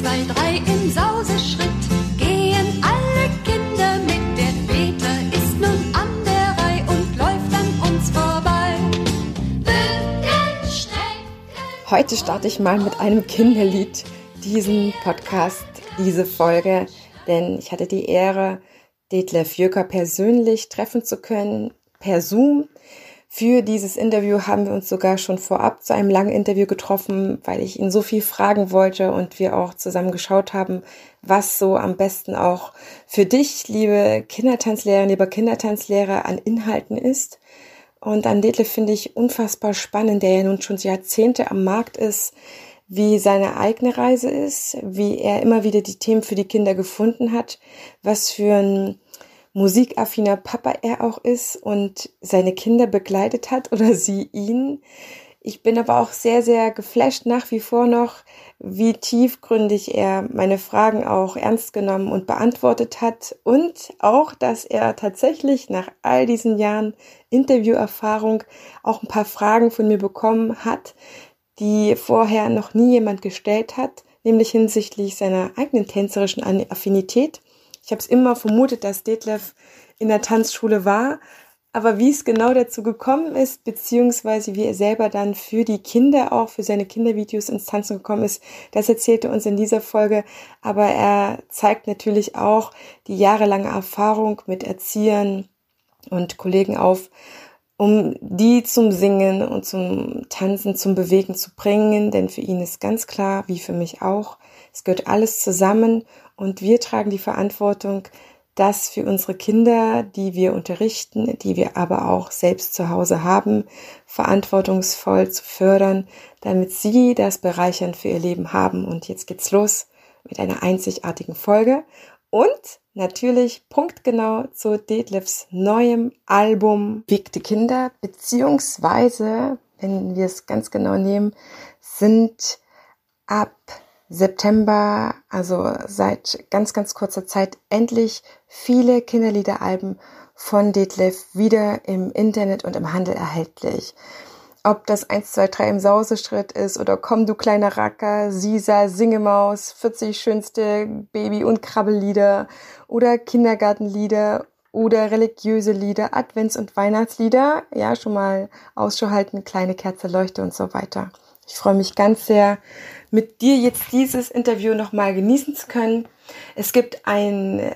zwei, drei im Sauseschritt. Heute starte ich mal mit einem Kinderlied diesen Podcast, diese Folge, denn ich hatte die Ehre, Detlef Jöcker persönlich treffen zu können per Zoom. Für dieses Interview haben wir uns sogar schon vorab zu einem langen Interview getroffen, weil ich ihn so viel fragen wollte und wir auch zusammen geschaut haben, was so am besten auch für dich, liebe Kindertanzlehrerin, lieber Kindertanzlehrer, an Inhalten ist. Und an Detlef finde ich unfassbar spannend, der ja nun schon Jahrzehnte am Markt ist, wie seine eigene Reise ist, wie er immer wieder die Themen für die Kinder gefunden hat, was für ein musikaffiner Papa er auch ist und seine Kinder begleitet hat oder sie ihn. Ich bin aber auch sehr, sehr geflasht nach wie vor noch, wie tiefgründig er meine Fragen auch ernst genommen und beantwortet hat und auch, dass er tatsächlich nach all diesen Jahren Interviewerfahrung auch ein paar Fragen von mir bekommen hat, die vorher noch nie jemand gestellt hat, nämlich hinsichtlich seiner eigenen tänzerischen Affinität ich habe es immer vermutet, dass Detlef in der Tanzschule war, aber wie es genau dazu gekommen ist, beziehungsweise wie er selber dann für die Kinder auch, für seine Kindervideos ins Tanzen gekommen ist, das erzählt er uns in dieser Folge. Aber er zeigt natürlich auch die jahrelange Erfahrung mit Erziehern und Kollegen auf, um die zum Singen und zum Tanzen, zum Bewegen zu bringen. Denn für ihn ist ganz klar, wie für mich auch, es gehört alles zusammen und wir tragen die Verantwortung, das für unsere Kinder, die wir unterrichten, die wir aber auch selbst zu Hause haben, verantwortungsvoll zu fördern, damit sie das bereichern für ihr Leben haben. Und jetzt geht's los mit einer einzigartigen Folge und natürlich punktgenau zu Detlefs neuem Album Wiegte Kinder, beziehungsweise, wenn wir es ganz genau nehmen, sind ab September, also seit ganz, ganz kurzer Zeit, endlich viele Kinderliederalben von Detlef wieder im Internet und im Handel erhältlich. Ob das 1, 2, 3 im Sauseschritt ist oder Komm du kleiner Racker, Sisa, Singemaus, 40 schönste Baby- und Krabbellieder oder Kindergartenlieder oder religiöse Lieder, Advents- und Weihnachtslieder, ja, schon mal Ausschau halten, kleine Kerze, Leuchte und so weiter. Ich freue mich ganz sehr, mit dir jetzt dieses Interview nochmal genießen zu können. Es gibt ein,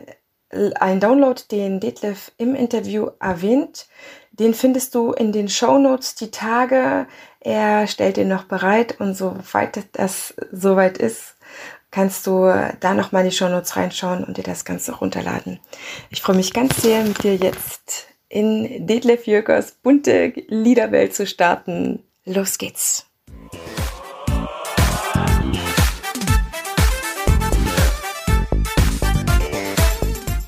ein Download, den Detlef im Interview erwähnt. Den findest du in den Show Notes die Tage. Er stellt den noch bereit und soweit das soweit ist, kannst du da nochmal in die Show Notes reinschauen und dir das Ganze runterladen. Ich freue mich ganz sehr, mit dir jetzt in Detlef Jökers bunte Liederwelt zu starten. Los geht's!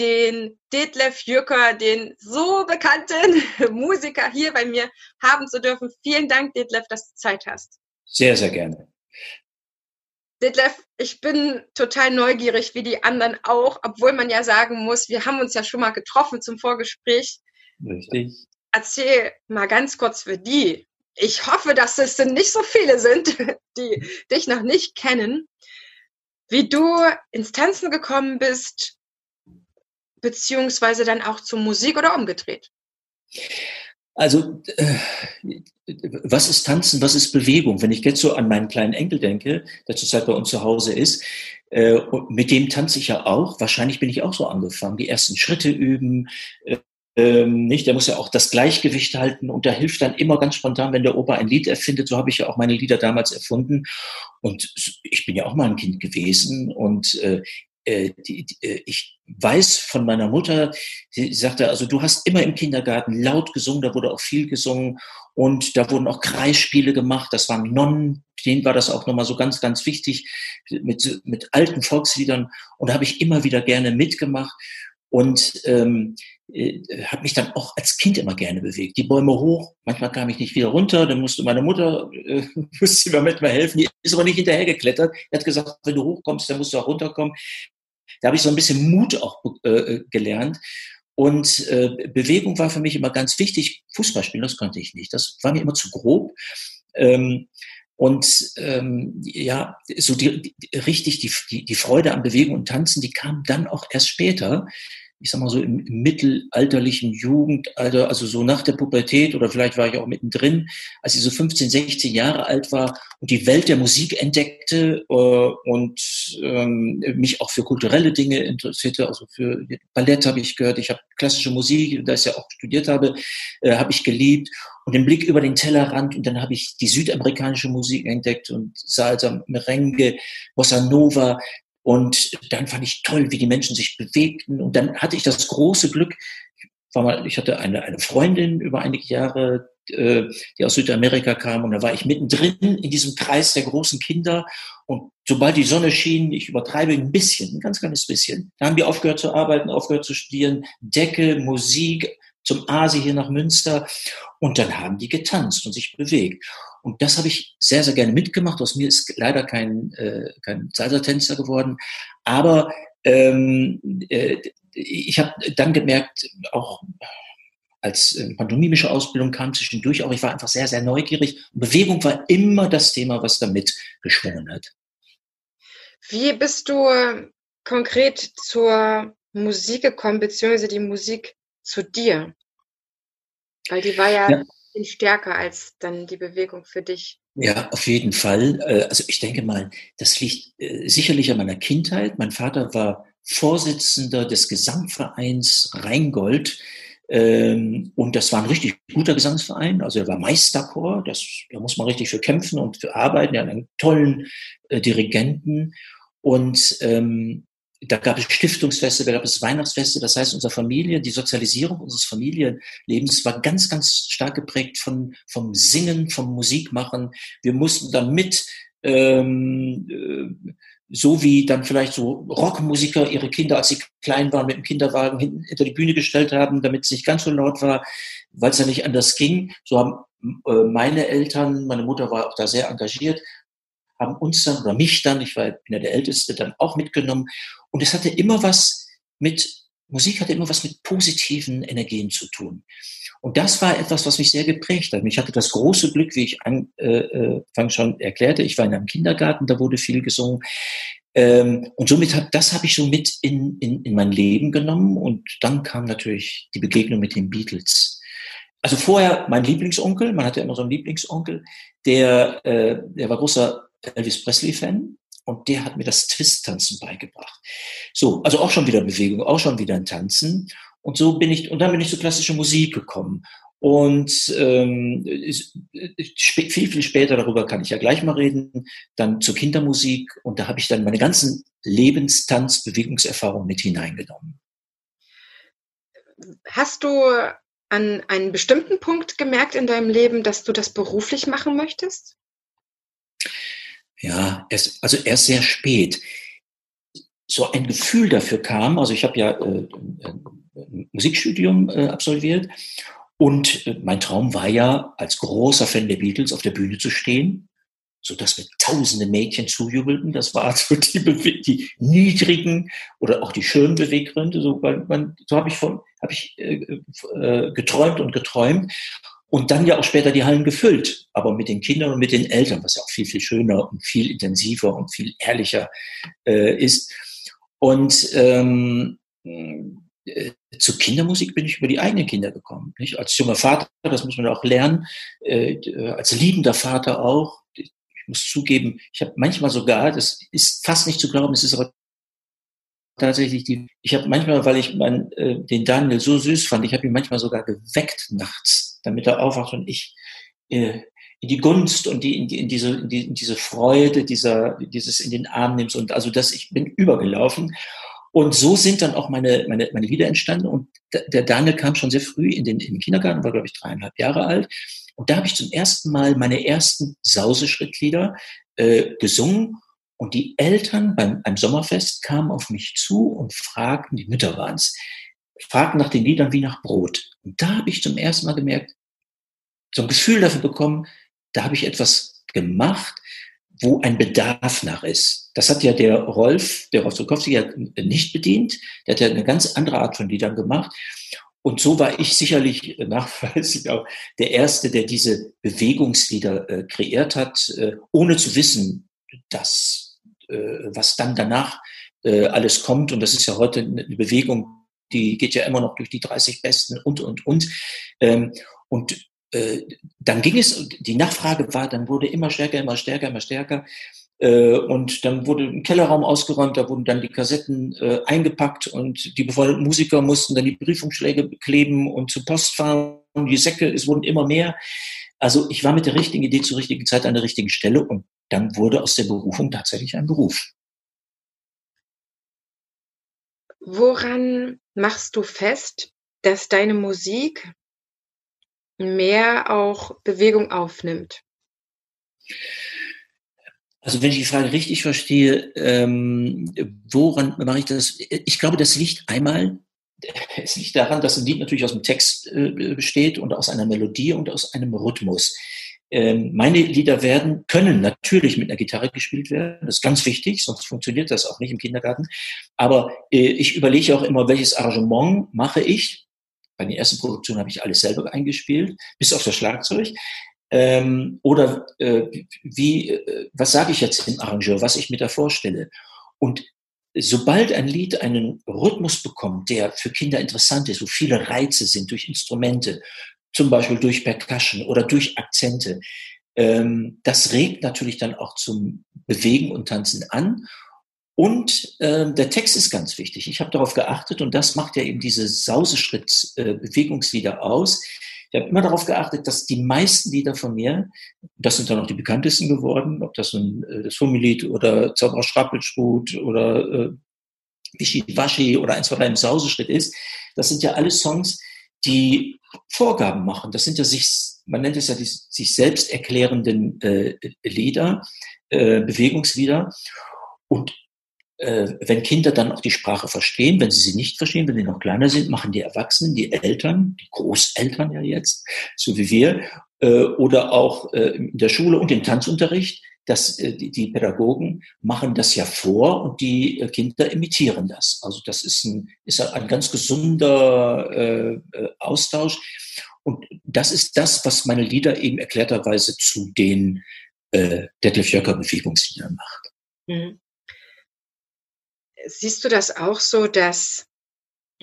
den Detlef Jürker, den so bekannten Musiker hier bei mir haben zu dürfen. Vielen Dank, Detlef, dass du Zeit hast. Sehr, sehr gerne. Detlef, ich bin total neugierig, wie die anderen auch, obwohl man ja sagen muss, wir haben uns ja schon mal getroffen zum Vorgespräch. Richtig. Erzähl mal ganz kurz für die. Ich hoffe, dass es nicht so viele sind, die dich noch nicht kennen, wie du ins Tanzen gekommen bist, beziehungsweise dann auch zur Musik oder umgedreht? Also, äh, was ist Tanzen, was ist Bewegung? Wenn ich jetzt so an meinen kleinen Enkel denke, der zurzeit bei uns zu Hause ist, äh, mit dem tanze ich ja auch. Wahrscheinlich bin ich auch so angefangen, die ersten Schritte üben. Äh, ähm, nicht, der muss ja auch das Gleichgewicht halten und da hilft dann immer ganz spontan, wenn der Opa ein Lied erfindet. So habe ich ja auch meine Lieder damals erfunden. Und ich bin ja auch mal ein Kind gewesen und äh, äh, die, äh, ich weiß von meiner Mutter, sie sagte, also du hast immer im Kindergarten laut gesungen, da wurde auch viel gesungen und da wurden auch Kreisspiele gemacht, das waren Nonnen, denen war das auch nochmal so ganz, ganz wichtig, mit, mit alten Volksliedern und da habe ich immer wieder gerne mitgemacht und ähm, äh, habe mich dann auch als Kind immer gerne bewegt. Die Bäume hoch, manchmal kam ich nicht wieder runter, dann musste meine Mutter, äh, musste mir manchmal helfen, die ist aber nicht hinterhergeklettert. Die hat gesagt, wenn du hochkommst, dann musst du auch runterkommen. Da habe ich so ein bisschen Mut auch äh, gelernt. Und äh, Bewegung war für mich immer ganz wichtig. Fußball spielen, das konnte ich nicht. Das war mir immer zu grob. Ähm, und ähm, ja, so die, die, richtig die, die, Freude am Bewegung und Tanzen, die kam dann auch erst später ich sag mal so im, mittelalterlichen Jugendalter, also so nach der Pubertät oder vielleicht war ich auch mittendrin, als ich so 15, 16 Jahre alt war und die Welt der Musik entdeckte äh, und ähm, mich auch für kulturelle Dinge interessierte, also für Ballett habe ich gehört, ich habe klassische Musik, da ich ja auch studiert habe, äh, habe ich geliebt. Und den Blick über den Tellerrand und dann habe ich die südamerikanische Musik entdeckt und Salsa, Merengue, Bossa Nova, und dann fand ich toll, wie die Menschen sich bewegten. Und dann hatte ich das große Glück, war mal, ich hatte eine, eine Freundin über einige Jahre, äh, die aus Südamerika kam. Und da war ich mittendrin in diesem Kreis der großen Kinder. Und sobald die Sonne schien, ich übertreibe ein bisschen, ein ganz kleines bisschen, da haben die aufgehört zu arbeiten, aufgehört zu studieren, Decke, Musik, zum Asi hier nach Münster. Und dann haben die getanzt und sich bewegt. Und das habe ich sehr, sehr gerne mitgemacht. Aus mir ist leider kein, äh, kein Salsa-Tänzer geworden. Aber ähm, äh, ich habe dann gemerkt, auch als äh, pantomimische Ausbildung kam zwischendurch auch, ich war einfach sehr, sehr neugierig. Und Bewegung war immer das Thema, was damit geschwungen hat. Wie bist du konkret zur Musik gekommen, beziehungsweise die Musik zu dir? Weil die war ja, ja bisschen stärker als dann die Bewegung für dich. Ja, auf jeden Fall. Äh, also ich denke mal, das liegt äh, sicherlich an meiner Kindheit. Mein Vater war Vorsitzender des Gesamtvereins Rheingold. Ähm, und das war ein richtig guter Gesangsverein. Also er war Meisterchor. Das, da muss man richtig für kämpfen und für arbeiten. Er hat einen tollen äh, Dirigenten. Und ähm, da gab es Stiftungsfeste, da gab es Weihnachtsfeste. Das heißt, unsere Familie, die Sozialisierung unseres Familienlebens war ganz, ganz stark geprägt von, vom Singen, vom Musikmachen. Wir mussten dann mit, ähm, äh, so wie dann vielleicht so Rockmusiker ihre Kinder, als sie klein waren, mit dem Kinderwagen hinten hinter die Bühne gestellt haben, damit es nicht ganz so laut war, weil es ja nicht anders ging. So haben äh, meine Eltern, meine Mutter war auch da sehr engagiert, haben uns dann oder mich dann, ich war, ja der Älteste, dann auch mitgenommen. Und es hatte immer was mit, Musik hatte immer was mit positiven Energien zu tun. Und das war etwas, was mich sehr geprägt hat. Ich hatte das große Glück, wie ich anfangs äh, äh schon erklärte, ich war in einem Kindergarten, da wurde viel gesungen. Ähm, und somit hat, das habe ich so mit in, in, in mein Leben genommen. Und dann kam natürlich die Begegnung mit den Beatles. Also vorher mein Lieblingsonkel, man hatte immer so einen Lieblingsonkel, der, äh, der war großer Elvis Presley-Fan und der hat mir das Twist-Tanzen beigebracht. So, also auch schon wieder Bewegung, auch schon wieder ein Tanzen. Und so bin ich, und dann bin ich zur klassischen Musik gekommen. Und ähm, viel, viel später, darüber kann ich ja gleich mal reden, dann zur Kindermusik. Und da habe ich dann meine ganzen Lebenstanz-Bewegungserfahrungen mit hineingenommen. Hast du an einen bestimmten Punkt gemerkt in deinem Leben, dass du das beruflich machen möchtest? Ja, erst, also erst sehr spät. So ein Gefühl dafür kam, also ich habe ja äh, Musikstudium äh, absolviert und äh, mein Traum war ja, als großer Fan der Beatles auf der Bühne zu stehen, so dass mir tausende Mädchen zujubelten. Das war so die, die niedrigen oder auch die schönen Beweggründe. So, so habe ich, von, hab ich äh, äh, geträumt und geträumt und dann ja auch später die Hallen gefüllt, aber mit den Kindern und mit den Eltern, was ja auch viel, viel schöner und viel intensiver und viel ehrlicher äh, ist. Und ähm, äh, zur Kindermusik bin ich über die eigenen Kinder gekommen. Nicht? Als junger Vater, das muss man auch lernen, äh, als liebender Vater auch. Ich muss zugeben, ich habe manchmal sogar, das ist fast nicht zu glauben, es ist aber tatsächlich die, ich habe manchmal, weil ich mein, äh, den Daniel so süß fand, ich habe ihn manchmal sogar geweckt nachts, damit er aufwacht und ich äh, in die Gunst und die, in, die, in, diese, in, die, in diese Freude, dieser, dieses in den Arm nimmst und also das, ich bin übergelaufen Und so sind dann auch meine, meine, meine Lieder entstanden. Und der Daniel kam schon sehr früh in den, in den Kindergarten, war, glaube ich, dreieinhalb Jahre alt. Und da habe ich zum ersten Mal meine ersten Sauseschrittlieder äh, gesungen. Und die Eltern beim, beim Sommerfest kamen auf mich zu und fragten, die Mütter waren es, fragten nach den Liedern wie nach Brot. Und da habe ich zum ersten Mal gemerkt, so ein Gefühl dafür bekommen, da habe ich etwas gemacht, wo ein Bedarf nach ist. Das hat ja der Rolf, der Rolf Zukowski ja nicht bedient. Der hat ja eine ganz andere Art von Liedern gemacht. Und so war ich sicherlich nachweislich auch der Erste, der diese Bewegungslieder äh, kreiert hat, äh, ohne zu wissen, dass, äh, was dann danach äh, alles kommt. Und das ist ja heute eine Bewegung, die geht ja immer noch durch die 30 Besten und, und, und. Ähm, und äh, dann ging es, die Nachfrage war, dann wurde immer stärker, immer stärker, immer stärker. Äh, und dann wurde ein Kellerraum ausgeräumt, da wurden dann die Kassetten äh, eingepackt und die befreundeten Musiker mussten dann die Briefumschläge kleben und zur Post fahren. Die Säcke, es wurden immer mehr. Also ich war mit der richtigen Idee zur richtigen Zeit an der richtigen Stelle und dann wurde aus der Berufung tatsächlich ein Beruf. Woran machst du fest, dass deine Musik mehr auch Bewegung aufnimmt? Also wenn ich die Frage richtig verstehe, ähm, woran mache ich das? Ich glaube, das liegt einmal, es liegt daran, dass ein Lied natürlich aus dem Text äh, besteht und aus einer Melodie und aus einem Rhythmus. Ähm, meine Lieder werden, können natürlich mit einer Gitarre gespielt werden. Das ist ganz wichtig, sonst funktioniert das auch nicht im Kindergarten. Aber äh, ich überlege auch immer, welches Arrangement mache ich. Bei den ersten Produktionen habe ich alles selber eingespielt, bis auf das Schlagzeug. Ähm, oder äh, wie, äh, was sage ich jetzt im Arrangeur, was ich mir da vorstelle. Und sobald ein Lied einen Rhythmus bekommt, der für Kinder interessant ist, wo viele Reize sind durch Instrumente, zum Beispiel durch Percussion oder durch Akzente, ähm, das regt natürlich dann auch zum Bewegen und Tanzen an. Und äh, der Text ist ganz wichtig. Ich habe darauf geachtet und das macht ja eben diese Sauseschritt-Bewegungslieder äh, aus. Ich habe immer darauf geachtet, dass die meisten Lieder von mir, das sind dann auch die bekanntesten geworden, ob das nun äh, das Hummelied oder Zauberer Schrappelschrut oder äh, Wischi Waschi oder eins, zwei, drei im Sauseschritt ist, das sind ja alle Songs, die Vorgaben machen. Das sind ja sich, man nennt es ja die sich selbst erklärenden äh, Lieder, äh, Bewegungslieder. Und äh, wenn Kinder dann auch die Sprache verstehen, wenn sie sie nicht verstehen, wenn sie noch kleiner sind, machen die Erwachsenen, die Eltern, die Großeltern ja jetzt, so wie wir, äh, oder auch äh, in der Schule und im Tanzunterricht, dass äh, die, Pädagogen machen das ja vor und die äh, Kinder imitieren das. Also das ist ein, ist ein ganz gesunder äh, äh, Austausch. Und das ist das, was meine Lieder eben erklärterweise zu den äh, Detlef Jöcker Bewegungsliedern macht. Mhm. Siehst du das auch so, dass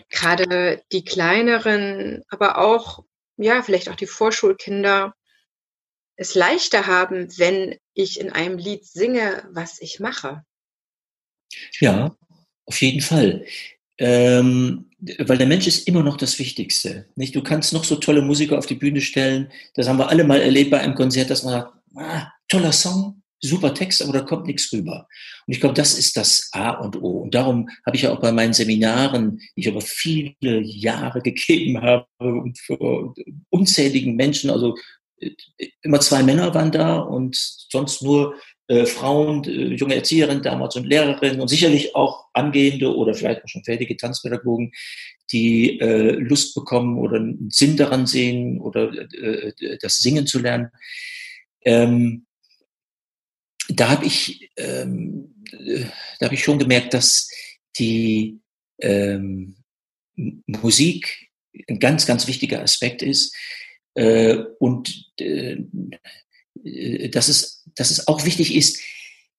gerade die kleineren, aber auch, ja, vielleicht auch die Vorschulkinder es leichter haben, wenn ich in einem Lied singe, was ich mache? Ja, auf jeden Fall. Ähm, weil der Mensch ist immer noch das Wichtigste. Nicht? Du kannst noch so tolle Musiker auf die Bühne stellen. Das haben wir alle mal erlebt bei einem Konzert, dass man sagt, ah, toller Song, super Text, aber da kommt nichts rüber. Und ich glaube, das ist das A und O. Und darum habe ich ja auch bei meinen Seminaren, die ich über viele Jahre gegeben habe, und für unzähligen Menschen, also immer zwei Männer waren da und sonst nur äh, Frauen, äh, junge Erzieherinnen damals und Lehrerinnen und sicherlich auch angehende oder vielleicht auch schon fertige Tanzpädagogen, die äh, Lust bekommen oder einen Sinn daran sehen oder äh, äh das Singen zu lernen. Ähm, da habe ich, ähm, da habe ich schon gemerkt, dass die ähm, Musik ein ganz, ganz wichtiger Aspekt ist äh, und äh, dass, es, dass es auch wichtig ist,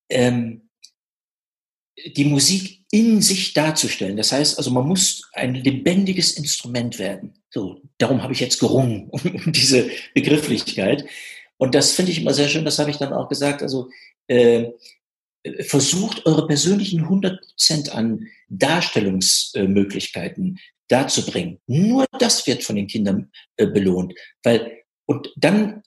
ähm, die Musik in sich darzustellen. Das heißt, also man muss ein lebendiges Instrument werden. So, darum habe ich jetzt gerungen um, diese Begrifflichkeit. Und das finde ich immer sehr schön. Das habe ich dann auch gesagt. Also äh, versucht, eure persönlichen 100 Prozent an Darstellungsmöglichkeiten darzubringen. Nur das wird von den Kindern äh, belohnt. Weil, und dann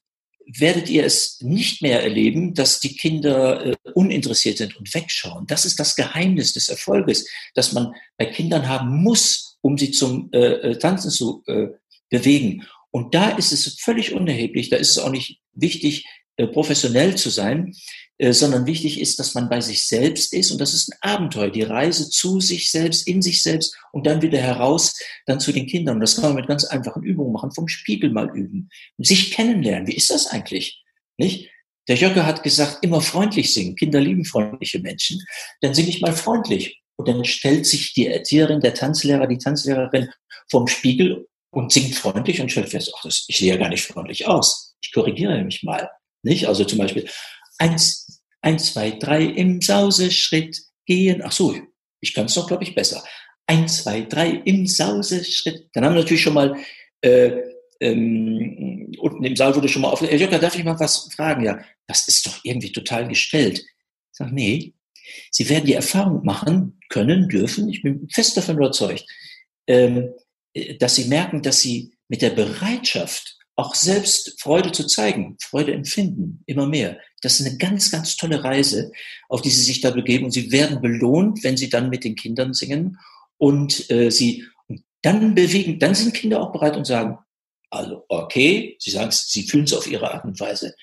werdet ihr es nicht mehr erleben, dass die Kinder äh, uninteressiert sind und wegschauen. Das ist das Geheimnis des Erfolges, dass man bei Kindern haben muss, um sie zum äh, äh Tanzen zu äh, bewegen. Und da ist es völlig unerheblich, da ist es auch nicht wichtig, professionell zu sein, äh, sondern wichtig ist, dass man bei sich selbst ist und das ist ein Abenteuer, die Reise zu sich selbst, in sich selbst und dann wieder heraus, dann zu den Kindern. Und das kann man mit ganz einfachen Übungen machen, vom Spiegel mal üben, sich kennenlernen. Wie ist das eigentlich? Nicht? Der Jöcke hat gesagt, immer freundlich singen. Kinder lieben freundliche Menschen. Dann singe ich mal freundlich. Und dann stellt sich die Erzieherin, der Tanzlehrer, die Tanzlehrerin vom Spiegel und singt freundlich und stellt fest, ach, ich sehe ja gar nicht freundlich aus. Ich korrigiere mich mal. Nicht? Also zum Beispiel eins, eins, zwei, drei im Sauseschritt gehen. Ach so, ich kann es doch, glaube ich, besser. Eins, zwei, drei im Sauseschritt. Dann haben wir natürlich schon mal äh, ähm, unten im Saal wurde schon mal auf. Herr Jöcker, darf ich mal was fragen? Ja, das ist doch irgendwie total gestellt. Ich sage, nee, Sie werden die Erfahrung machen können, dürfen, ich bin fest davon überzeugt, ähm, dass Sie merken, dass Sie mit der Bereitschaft, auch selbst Freude zu zeigen, Freude empfinden, immer mehr. Das ist eine ganz, ganz tolle Reise, auf die Sie sich da begeben. Und Sie werden belohnt, wenn Sie dann mit den Kindern singen und äh, Sie und dann bewegen, dann sind Kinder auch bereit und sagen, also okay, Sie sagen es, Sie fühlen es auf Ihre Art und Weise.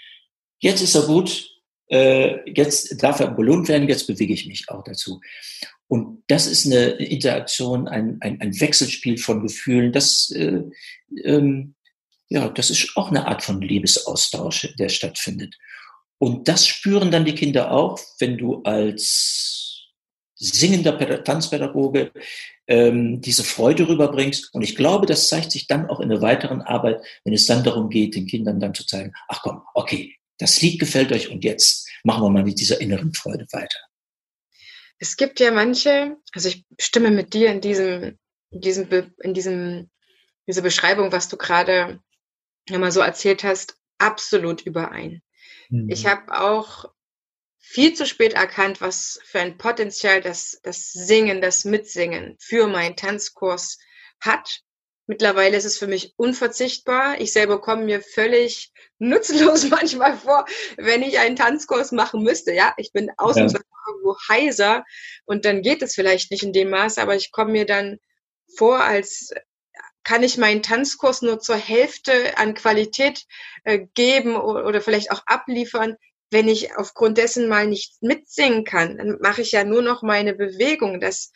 Jetzt ist er gut, äh, jetzt darf er belohnt werden, jetzt bewege ich mich auch dazu. Und das ist eine Interaktion, ein, ein, ein Wechselspiel von Gefühlen. Das äh, ähm, ja, das ist auch eine Art von Liebesaustausch, der stattfindet. Und das spüren dann die Kinder auch, wenn du als singender Tanzpädagoge ähm, diese Freude rüberbringst. Und ich glaube, das zeigt sich dann auch in der weiteren Arbeit, wenn es dann darum geht, den Kindern dann zu zeigen, ach komm, okay, das Lied gefällt euch und jetzt machen wir mal mit dieser inneren Freude weiter. Es gibt ja manche, also ich stimme mit dir in diesem, in diesem, in diesem, diese Beschreibung, was du gerade immer so erzählt hast, absolut überein. Mhm. Ich habe auch viel zu spät erkannt, was für ein Potenzial das, das Singen, das Mitsingen für meinen Tanzkurs hat. Mittlerweile ist es für mich unverzichtbar. Ich selber komme mir völlig nutzlos manchmal vor, wenn ich einen Tanzkurs machen müsste. Ja, ich bin außen ja. irgendwo heiser und dann geht es vielleicht nicht in dem Maß, aber ich komme mir dann vor, als kann ich meinen Tanzkurs nur zur Hälfte an Qualität äh, geben oder, oder vielleicht auch abliefern, wenn ich aufgrund dessen mal nicht mitsingen kann. Dann mache ich ja nur noch meine Bewegung. Das,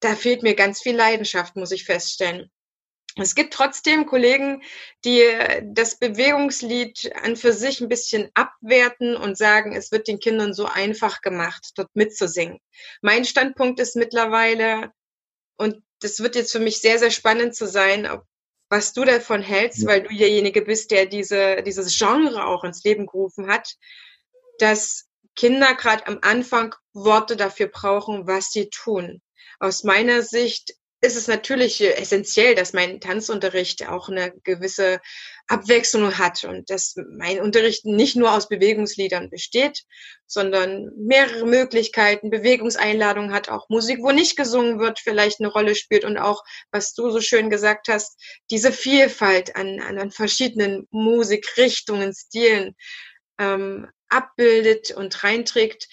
da fehlt mir ganz viel Leidenschaft, muss ich feststellen. Es gibt trotzdem Kollegen, die das Bewegungslied an für sich ein bisschen abwerten und sagen, es wird den Kindern so einfach gemacht, dort mitzusingen. Mein Standpunkt ist mittlerweile, und das wird jetzt für mich sehr, sehr spannend zu sein, ob, was du davon hältst, weil du derjenige bist, der diese, dieses Genre auch ins Leben gerufen hat, dass Kinder gerade am Anfang Worte dafür brauchen, was sie tun. Aus meiner Sicht ist es natürlich essentiell, dass mein Tanzunterricht auch eine gewisse Abwechslung hat und dass mein Unterricht nicht nur aus Bewegungsliedern besteht, sondern mehrere Möglichkeiten, Bewegungseinladungen hat, auch Musik, wo nicht gesungen wird, vielleicht eine Rolle spielt und auch, was du so schön gesagt hast, diese Vielfalt an, an, verschiedenen Musikrichtungen, Stilen ähm, abbildet und reinträgt,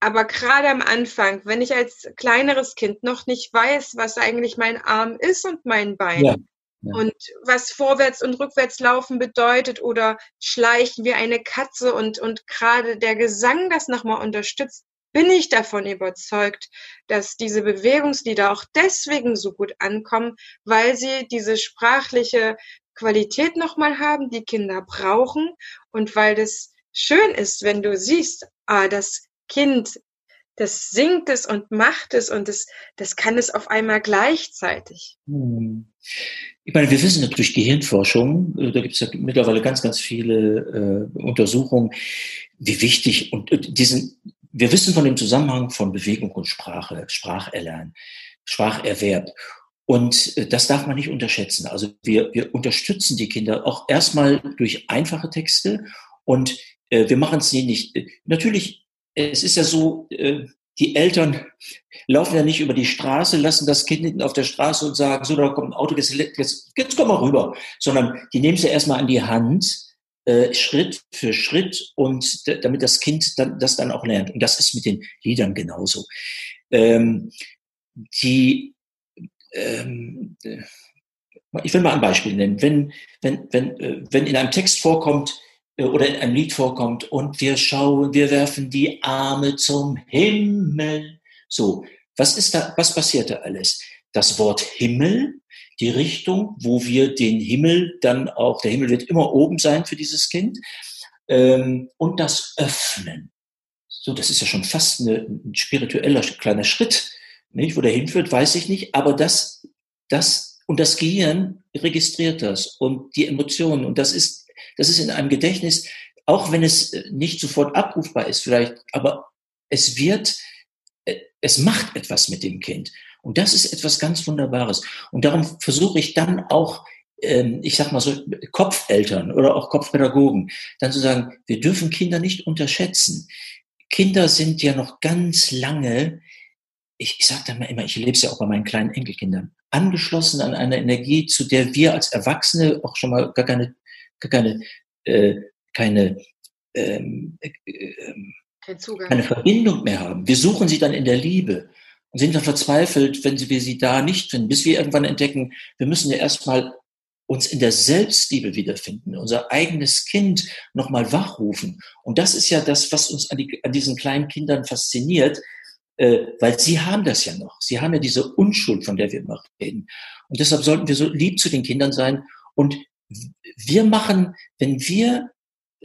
aber gerade am Anfang, wenn ich als kleineres Kind noch nicht weiß, was eigentlich mein Arm ist und mein Bein ja, und was vorwärts und rückwärts laufen bedeutet oder schleichen wie eine Katze und, und gerade der Gesang das nochmal unterstützt, bin ich davon überzeugt, dass diese Bewegungslieder auch deswegen so gut ankommen, weil sie diese sprachliche Qualität nochmal haben, die Kinder brauchen und weil das schön ist, wenn du siehst, ah, das Kind, das singt es und macht es und das, das kann es auf einmal gleichzeitig. Hm. Ich meine, wir wissen natürlich Gehirnforschung, äh, da gibt es ja mittlerweile ganz, ganz viele äh, Untersuchungen, wie wichtig und äh, diesen, wir wissen von dem Zusammenhang von Bewegung und Sprache, Spracherlernen, Spracherwerb. Und äh, das darf man nicht unterschätzen. Also wir, wir unterstützen die Kinder auch erstmal durch einfache Texte und äh, wir machen es nicht. Natürlich es ist ja so, äh, die Eltern laufen ja nicht über die Straße, lassen das Kind hinten auf der Straße und sagen, so, da kommt ein Auto, jetzt, jetzt, jetzt komm mal rüber. Sondern die nehmen es ja erstmal an die Hand äh, Schritt für Schritt und damit das Kind dann, das dann auch lernt. Und das ist mit den Liedern genauso. Ähm, die, ähm, ich will mal ein Beispiel nennen. Wenn, wenn, wenn, äh, wenn in einem Text vorkommt äh, oder in einem Lied vorkommt und wir schauen, wir werfen die Arme zum Himmel. So, was ist da, was passiert da alles? Das Wort Himmel, die Richtung, wo wir den Himmel dann auch, der Himmel wird immer oben sein für dieses Kind, ähm, und das Öffnen. So, das ist ja schon fast eine, ein spiritueller kleiner Schritt. Nicht? Wo der hinführt, weiß ich nicht, aber das, das, und das Gehirn registriert das und die Emotionen, und das ist, das ist in einem Gedächtnis, auch wenn es nicht sofort abrufbar ist, vielleicht, aber es wird, es macht etwas mit dem Kind. Und das ist etwas ganz Wunderbares. Und darum versuche ich dann auch, ähm, ich sag mal so, Kopfeltern oder auch Kopfpädagogen, dann zu sagen, wir dürfen Kinder nicht unterschätzen. Kinder sind ja noch ganz lange, ich, ich sage dann immer, ich lebe es ja auch bei meinen kleinen Enkelkindern, angeschlossen an eine Energie, zu der wir als Erwachsene auch schon mal gar keine, keine, äh, keine ähm, äh, äh, keine Verbindung mehr haben. Wir suchen sie dann in der Liebe und sind dann verzweifelt, wenn wir sie da nicht finden, bis wir irgendwann entdecken, wir müssen ja erstmal uns in der Selbstliebe wiederfinden, unser eigenes Kind nochmal wachrufen. Und das ist ja das, was uns an, die, an diesen kleinen Kindern fasziniert, äh, weil sie haben das ja noch. Sie haben ja diese Unschuld, von der wir immer reden. Und deshalb sollten wir so lieb zu den Kindern sein. Und wir machen, wenn wir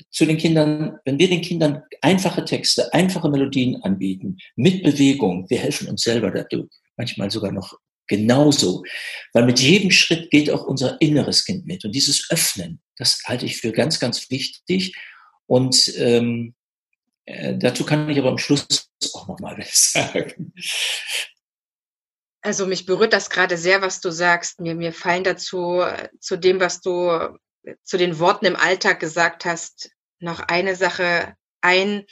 zu den Kindern, wenn wir den Kindern einfache Texte, einfache Melodien anbieten, mit Bewegung, wir helfen uns selber dadurch, manchmal sogar noch genauso, weil mit jedem Schritt geht auch unser inneres Kind mit. Und dieses Öffnen, das halte ich für ganz, ganz wichtig. Und ähm, äh, dazu kann ich aber am Schluss auch nochmal was sagen. Also mich berührt das gerade sehr, was du sagst. Mir, mir fallen dazu, zu dem, was du zu den Worten im Alltag gesagt hast, noch eine Sache ein.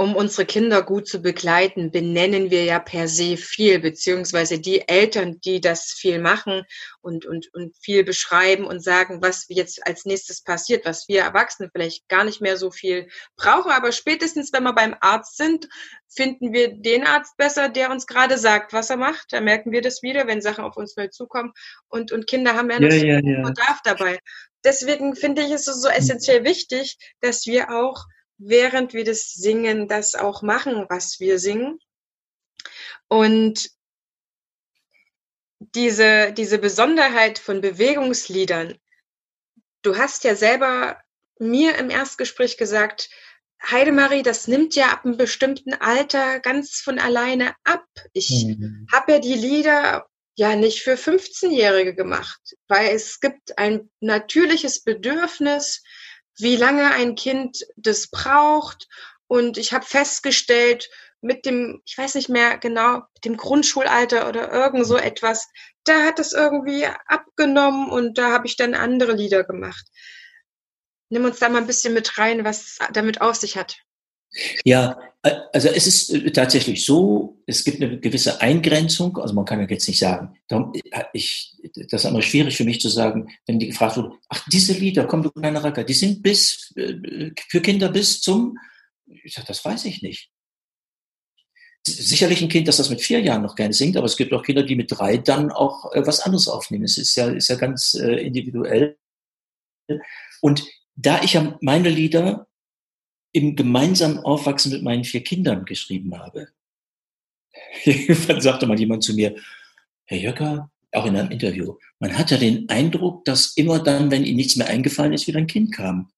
Um unsere Kinder gut zu begleiten, benennen wir ja per se viel, beziehungsweise die Eltern, die das viel machen und, und, und viel beschreiben und sagen, was jetzt als nächstes passiert, was wir Erwachsene vielleicht gar nicht mehr so viel brauchen. Aber spätestens, wenn wir beim Arzt sind, finden wir den Arzt besser, der uns gerade sagt, was er macht. Da merken wir das wieder, wenn Sachen auf uns mal zukommen. Und, und Kinder haben ja noch ja, ja, ja. Bedarf dabei deswegen finde ich es so essentiell wichtig, dass wir auch, während wir das singen, das auch machen, was wir singen. Und diese, diese Besonderheit von Bewegungsliedern, du hast ja selber mir im Erstgespräch gesagt, Heidemarie, das nimmt ja ab einem bestimmten Alter ganz von alleine ab. Ich mhm. habe ja die Lieder ja nicht für 15-Jährige gemacht, weil es gibt ein natürliches Bedürfnis, wie lange ein Kind das braucht. Und ich habe festgestellt, mit dem, ich weiß nicht mehr genau, dem Grundschulalter oder irgend so etwas, da hat es irgendwie abgenommen und da habe ich dann andere Lieder gemacht. Nimm uns da mal ein bisschen mit rein, was damit auf sich hat. Ja, äh, also es ist äh, tatsächlich so, es gibt eine gewisse Eingrenzung, also man kann ja jetzt nicht sagen, darum, äh, ich, das ist immer schwierig für mich zu sagen, wenn die gefragt wurde, ach, diese Lieder, komm du kleiner Racker, die sind bis, für Kinder bis zum, ich sage, das weiß ich nicht. Sicherlich ein Kind, das das mit vier Jahren noch gerne singt, aber es gibt auch Kinder, die mit drei dann auch was anderes aufnehmen. Es ist ja, ist ja ganz individuell. Und da ich ja meine Lieder im gemeinsamen Aufwachsen mit meinen vier Kindern geschrieben habe. Irgendwann sagte mal jemand zu mir, Herr Jöcker, auch in einem Interview, man hat ja den Eindruck, dass immer dann, wenn Ihnen nichts mehr eingefallen ist, wieder ein Kind kam.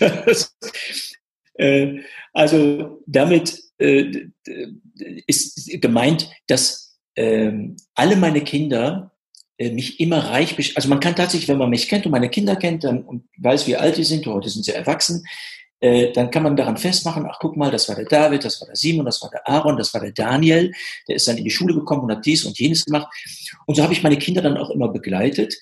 das, äh, also damit äh, ist gemeint, dass äh, alle meine Kinder äh, mich immer reich, also man kann tatsächlich, wenn man mich kennt und meine Kinder kennt dann, und weiß, wie alt die sind, heute sind sie erwachsen, äh, dann kann man daran festmachen, ach guck mal, das war der David, das war der Simon, das war der Aaron, das war der Daniel, der ist dann in die Schule gekommen und hat dies und jenes gemacht. Und so habe ich meine Kinder dann auch immer begleitet.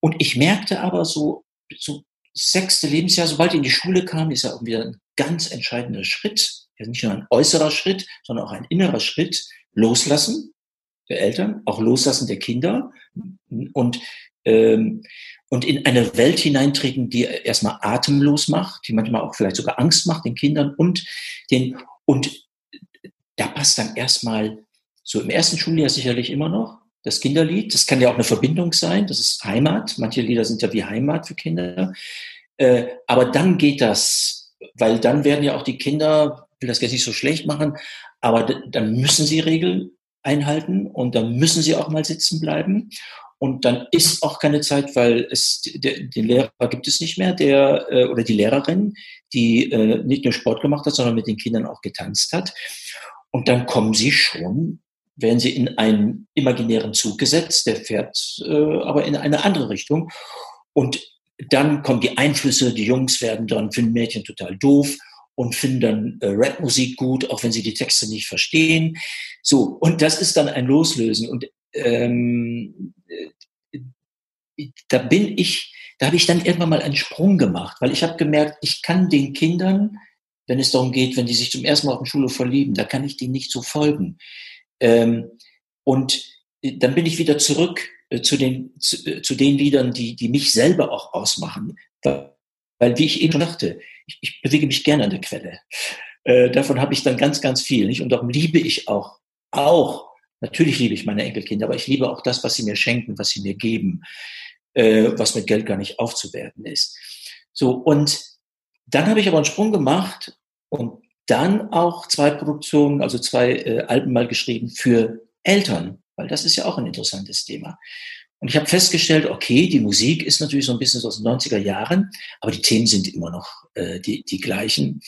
Und ich merkte aber so, so sechste Lebensjahr, sobald die in die Schule kamen, ist ja irgendwie ein ganz entscheidender Schritt, ja nicht nur ein äußerer Schritt, sondern auch ein innerer Schritt, loslassen der Eltern, auch loslassen der Kinder. Und, ähm, und in eine Welt hineintreten, die erstmal atemlos macht, die manchmal auch vielleicht sogar Angst macht den Kindern und den, und da passt dann erstmal so im ersten Schuljahr sicherlich immer noch das Kinderlied. Das kann ja auch eine Verbindung sein. Das ist Heimat. Manche Lieder sind ja wie Heimat für Kinder. Äh, aber dann geht das, weil dann werden ja auch die Kinder, will das jetzt nicht so schlecht machen, aber dann müssen sie Regeln einhalten und dann müssen sie auch mal sitzen bleiben. Und dann ist auch keine Zeit, weil es den Lehrer gibt es nicht mehr, der äh, oder die Lehrerin, die äh, nicht nur Sport gemacht hat, sondern mit den Kindern auch getanzt hat. Und dann kommen sie schon, werden sie in einen imaginären Zug gesetzt, der fährt äh, aber in eine andere Richtung. Und dann kommen die Einflüsse, die Jungs werden dann, finden Mädchen total doof und finden dann äh, Rapmusik gut, auch wenn sie die Texte nicht verstehen. So, und das ist dann ein Loslösen. Und ähm, da bin ich, da habe ich dann irgendwann mal einen Sprung gemacht, weil ich habe gemerkt, ich kann den Kindern, wenn es darum geht, wenn die sich zum ersten Mal auf dem Schulhof verlieben, da kann ich denen nicht so folgen. Ähm, und dann bin ich wieder zurück äh, zu den, zu, äh, zu, den Liedern, die, die mich selber auch ausmachen. Weil, weil wie ich eben schon dachte, ich, ich bewege mich gerne an der Quelle. Äh, davon habe ich dann ganz, ganz viel. Nicht? Und darum liebe ich auch, auch Natürlich liebe ich meine Enkelkinder, aber ich liebe auch das, was sie mir schenken, was sie mir geben, äh, was mit Geld gar nicht aufzuwerten ist. So, und dann habe ich aber einen Sprung gemacht und dann auch zwei Produktionen, also zwei äh, Alben mal geschrieben für Eltern, weil das ist ja auch ein interessantes Thema. Und ich habe festgestellt, okay, die Musik ist natürlich so ein bisschen so aus den 90er Jahren, aber die Themen sind immer noch äh, die, die gleichen.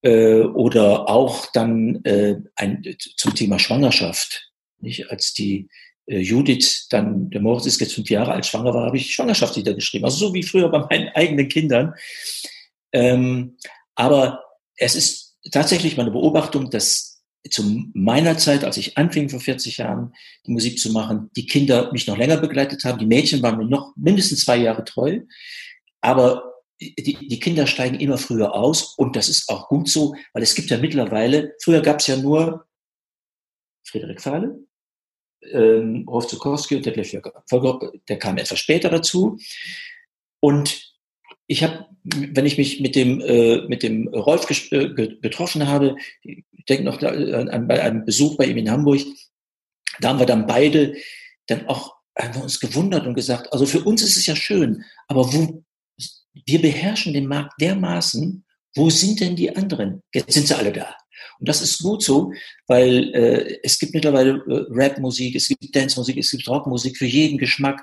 Äh, oder auch dann äh, ein, zum Thema Schwangerschaft. Nicht? Als die äh, Judith dann, der Moritz ist jetzt fünf Jahre alt, schwanger war, habe ich Schwangerschaftslieder geschrieben. Also so wie früher bei meinen eigenen Kindern. Ähm, aber es ist tatsächlich meine Beobachtung, dass zu meiner Zeit, als ich anfing vor 40 Jahren die Musik zu machen, die Kinder mich noch länger begleitet haben. Die Mädchen waren mir noch mindestens zwei Jahre treu. Aber die, die Kinder steigen immer früher aus und das ist auch gut so, weil es gibt ja mittlerweile, früher gab es ja nur Friedrich Fahle, ähm, Rolf Zuckowski und Detlef Volker, der kam etwas später dazu. Und ich habe, wenn ich mich mit dem, äh, mit dem Rolf äh, getroffen habe, ich denke noch an, an, bei einem Besuch bei ihm in Hamburg, da haben wir dann beide dann auch haben uns gewundert und gesagt, also für uns ist es ja schön, aber wo, wir beherrschen den Markt dermaßen, wo sind denn die anderen? Jetzt sind sie alle da. Und das ist gut so, weil äh, es gibt mittlerweile äh, Rap-Musik, es gibt Dance-Musik, es gibt Rock-Musik für jeden Geschmack.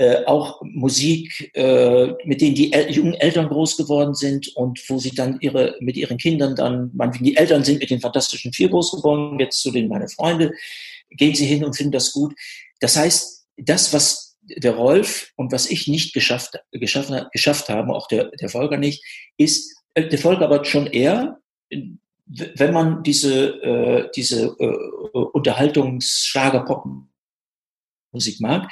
Äh, auch Musik, äh, mit denen die El jungen Eltern groß geworden sind und wo sie dann ihre mit ihren Kindern dann, meinetwegen die Eltern sind mit den Fantastischen Vier groß geworden, jetzt zu den meine Freunde, gehen sie hin und finden das gut. Das heißt, das, was der Rolf und was ich nicht geschafft, geschafft, geschafft habe, auch der, der Volker nicht, ist, äh, der Volker aber schon eher, wenn man diese, äh, diese äh, Unterhaltungsschlager-Pop-Musik mag.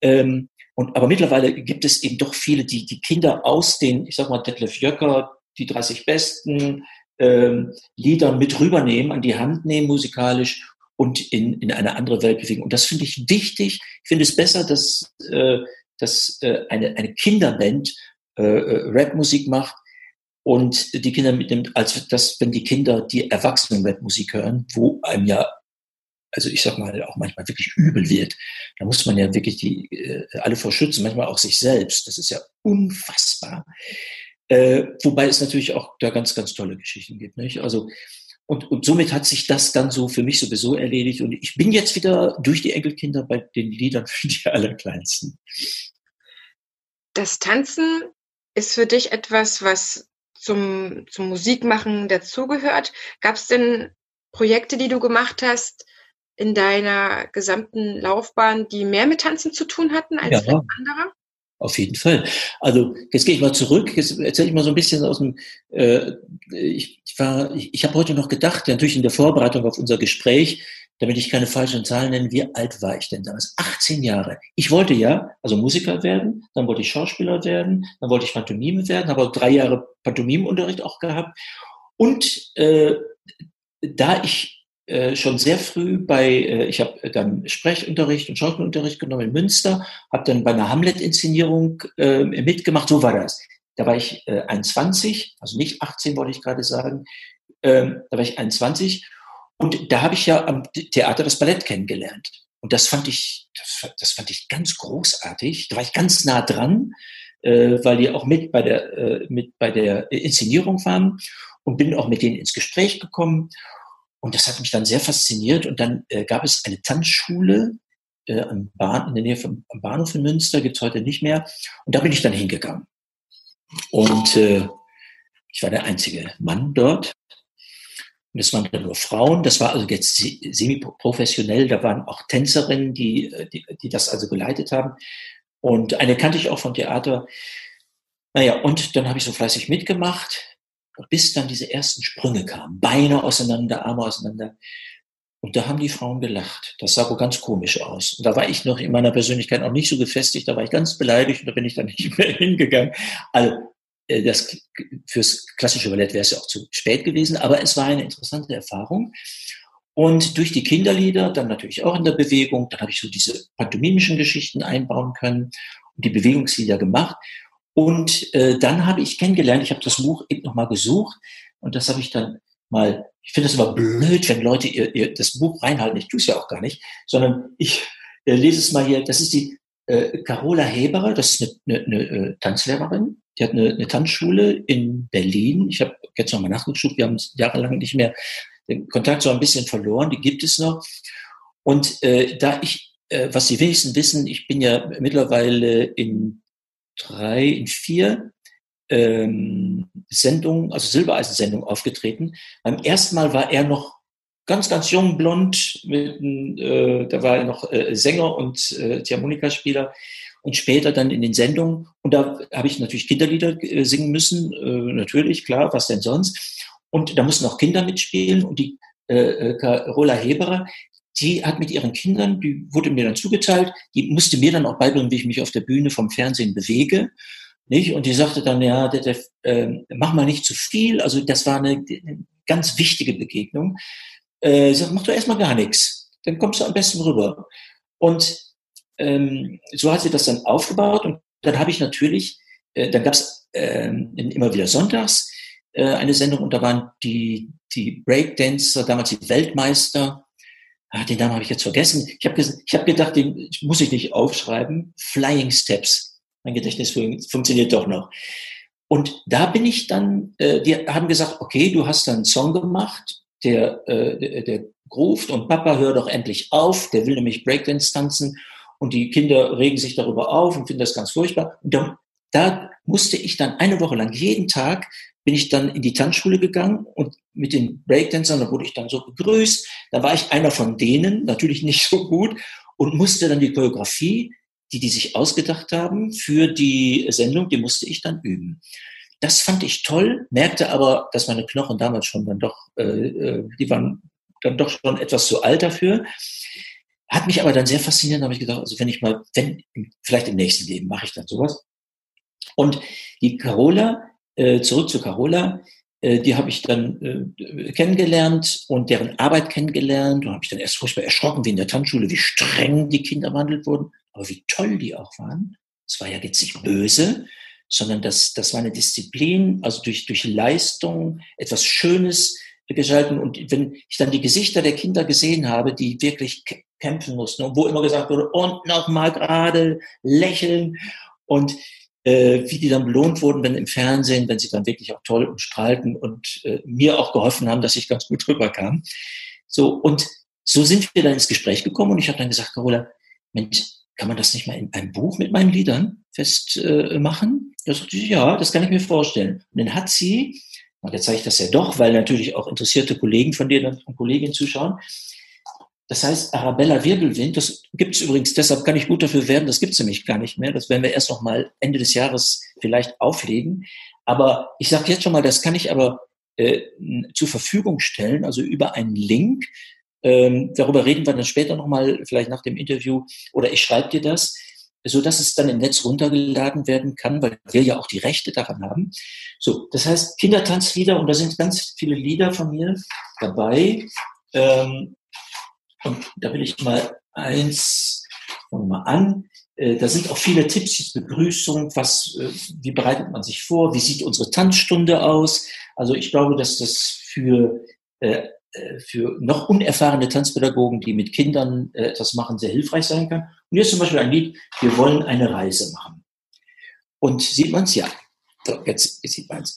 Ähm, und, aber mittlerweile gibt es eben doch viele, die die Kinder aus den, ich sag mal, Detlef Jöcker, die 30 besten ähm, Liedern mit rübernehmen, an die Hand nehmen musikalisch und in, in eine andere Welt bewegen. Und das finde ich wichtig. Ich finde es besser, dass, äh, dass äh, eine, eine Kinderband äh, äh Rapmusik macht, und die Kinder mitnimmt, als das, wenn die Kinder die Erwachsenen-Musik hören, wo einem ja, also ich sag mal, auch manchmal wirklich übel wird. Da muss man ja wirklich die äh, alle vor schützen, manchmal auch sich selbst. Das ist ja unfassbar. Äh, wobei es natürlich auch da ganz, ganz tolle Geschichten gibt. Nicht? Also und, und somit hat sich das dann so für mich sowieso erledigt. Und ich bin jetzt wieder durch die Enkelkinder bei den Liedern für die Allerkleinsten. Das Tanzen ist für dich etwas, was zum, zum Musikmachen dazugehört. Gab es denn Projekte, die du gemacht hast in deiner gesamten Laufbahn, die mehr mit Tanzen zu tun hatten als ja. andere? Auf jeden Fall. Also jetzt gehe ich mal zurück, jetzt erzähle ich mal so ein bisschen aus dem, äh, ich, war, ich, ich habe heute noch gedacht, natürlich in der Vorbereitung auf unser Gespräch, damit ich keine falschen Zahlen nenne, wie alt war ich denn damals? 18 Jahre. Ich wollte ja, also Musiker werden, dann wollte ich Schauspieler werden, dann wollte ich Pantomime werden, habe auch drei Jahre Pantomimenunterricht auch gehabt. Und äh, da ich äh, schon sehr früh bei, äh, ich habe dann Sprechunterricht und Schauspielunterricht genommen in Münster, habe dann bei einer Hamlet-Inszenierung äh, mitgemacht. So war das. Da war ich äh, 21, also nicht 18 wollte ich gerade sagen. Ähm, da war ich 21 und da habe ich ja am Theater das Ballett kennengelernt. Und das fand ich, das, fand ich ganz großartig. Da war ich ganz nah dran, äh, weil die auch mit bei der äh, mit bei der Inszenierung waren und bin auch mit denen ins Gespräch gekommen. Und das hat mich dann sehr fasziniert. Und dann äh, gab es eine Tanzschule äh, am Bahn, in der Nähe vom am Bahnhof in Münster, gibt's heute nicht mehr. Und da bin ich dann hingegangen. Und äh, ich war der einzige Mann dort. Und es waren dann nur Frauen. Das war also jetzt semi-professionell. Da waren auch Tänzerinnen, die, die, die das also geleitet haben. Und eine kannte ich auch vom Theater. Naja, und dann habe ich so fleißig mitgemacht bis dann diese ersten Sprünge kamen. Beine auseinander, Arme auseinander. Und da haben die Frauen gelacht. Das sah wohl ganz komisch aus. Und da war ich noch in meiner Persönlichkeit auch nicht so gefestigt. Da war ich ganz beleidigt und da bin ich dann nicht mehr hingegangen. Also, äh, das, fürs klassische Ballett wäre es ja auch zu spät gewesen. Aber es war eine interessante Erfahrung. Und durch die Kinderlieder, dann natürlich auch in der Bewegung, dann habe ich so diese pantomimischen Geschichten einbauen können und die Bewegungslieder gemacht. Und äh, dann habe ich kennengelernt, ich habe das Buch eben nochmal gesucht und das habe ich dann mal, ich finde es immer blöd, wenn Leute ihr, ihr das Buch reinhalten, ich tue es ja auch gar nicht, sondern ich äh, lese es mal hier, das ist die äh, Carola Heberer, das ist eine, eine, eine äh, Tanzlehrerin, die hat eine, eine Tanzschule in Berlin. Ich habe jetzt nochmal nachgeguckt, wir haben jahrelang nicht mehr den Kontakt so ein bisschen verloren, die gibt es noch. Und äh, da ich, äh, was die wenigsten wissen, ich bin ja mittlerweile in drei, in vier ähm, Sendungen, also Silbereisen-Sendungen aufgetreten. Beim ersten Mal war er noch ganz, ganz jung, blond, mit, äh, da war er noch äh, Sänger und äh, Ziehharmonikaspieler und später dann in den Sendungen. Und da habe ich natürlich Kinderlieder äh, singen müssen, äh, natürlich, klar, was denn sonst. Und da mussten auch Kinder mitspielen und die äh, Carola Heberer, die hat mit ihren Kindern, die wurde mir dann zugeteilt, die musste mir dann auch beibringen, wie ich mich auf der Bühne vom Fernsehen bewege. Nicht? Und die sagte dann, ja, der, der, äh, mach mal nicht zu viel. Also das war eine, eine ganz wichtige Begegnung. Äh, sie sagt, mach doch erstmal gar nichts. Dann kommst du am besten rüber. Und ähm, so hat sie das dann aufgebaut. Und dann habe ich natürlich, äh, dann gab es äh, immer wieder sonntags äh, eine Sendung und da waren die, die Breakdancer, damals die Weltmeister, ah, den Namen habe ich jetzt vergessen. Ich habe ich hab gedacht, den muss ich nicht aufschreiben. Flying Steps. Mein Gedächtnis funktioniert doch noch. Und da bin ich dann, äh, die haben gesagt, okay, du hast dann einen Song gemacht, der, äh, der, der ruft und Papa, hör doch endlich auf, der will nämlich Breakdance tanzen und die Kinder regen sich darüber auf und finden das ganz furchtbar. Und da, da musste ich dann eine Woche lang jeden Tag bin ich dann in die Tanzschule gegangen und mit den Breakdancern, da wurde ich dann so begrüßt. Da war ich einer von denen, natürlich nicht so gut, und musste dann die Choreografie, die die sich ausgedacht haben für die Sendung, die musste ich dann üben. Das fand ich toll, merkte aber, dass meine Knochen damals schon dann doch, äh, äh die waren dann doch schon etwas zu alt dafür. Hat mich aber dann sehr fasziniert, habe ich gedacht, also wenn ich mal, wenn, vielleicht im nächsten Leben mache ich dann sowas. Und die Carola, äh, zurück zu Carola, äh, die habe ich dann äh, kennengelernt und deren Arbeit kennengelernt und habe ich dann erst furchtbar erschrocken, wie in der Tanzschule, wie streng die Kinder behandelt wurden, aber wie toll die auch waren. Es war ja jetzt nicht böse, sondern das, das war eine Disziplin, also durch, durch Leistung etwas Schönes gestalten. Und wenn ich dann die Gesichter der Kinder gesehen habe, die wirklich kämpfen mussten und wo immer gesagt wurde, und nochmal gerade lächeln und äh, wie die dann belohnt wurden, wenn im Fernsehen, wenn sie dann wirklich auch toll und strahlten und äh, mir auch geholfen haben, dass ich ganz gut rüberkam. So, und so sind wir dann ins Gespräch gekommen und ich habe dann gesagt, Carola, Mensch, kann man das nicht mal in einem Buch mit meinen Liedern festmachen? Äh, da sagte sie, ja, das kann ich mir vorstellen. Und dann hat sie, und jetzt zeige ich das ja doch, weil natürlich auch interessierte Kollegen von dir und Kolleginnen zuschauen, das heißt, Arabella Wirbelwind, das gibt es übrigens, deshalb kann ich gut dafür werden, das gibt es nämlich gar nicht mehr. Das werden wir erst noch mal Ende des Jahres vielleicht auflegen. Aber ich sage jetzt schon mal, das kann ich aber äh, zur Verfügung stellen, also über einen Link. Ähm, darüber reden wir dann später noch mal, vielleicht nach dem Interview, oder ich schreibe dir das, so dass es dann im Netz runtergeladen werden kann, weil wir ja auch die Rechte daran haben. So, das heißt Kindertanzlieder und da sind ganz viele Lieder von mir dabei Ähm, und da will ich mal eins, fangen wir mal an. Äh, da sind auch viele Tipps, Begrüßung, was, äh, wie bereitet man sich vor, wie sieht unsere Tanzstunde aus. Also ich glaube, dass das für, äh, für noch unerfahrene Tanzpädagogen, die mit Kindern äh, etwas machen, sehr hilfreich sein kann. Und hier ist zum Beispiel ein Lied, wir wollen eine Reise machen. Und sieht man es? Ja. So, jetzt, sieht man es.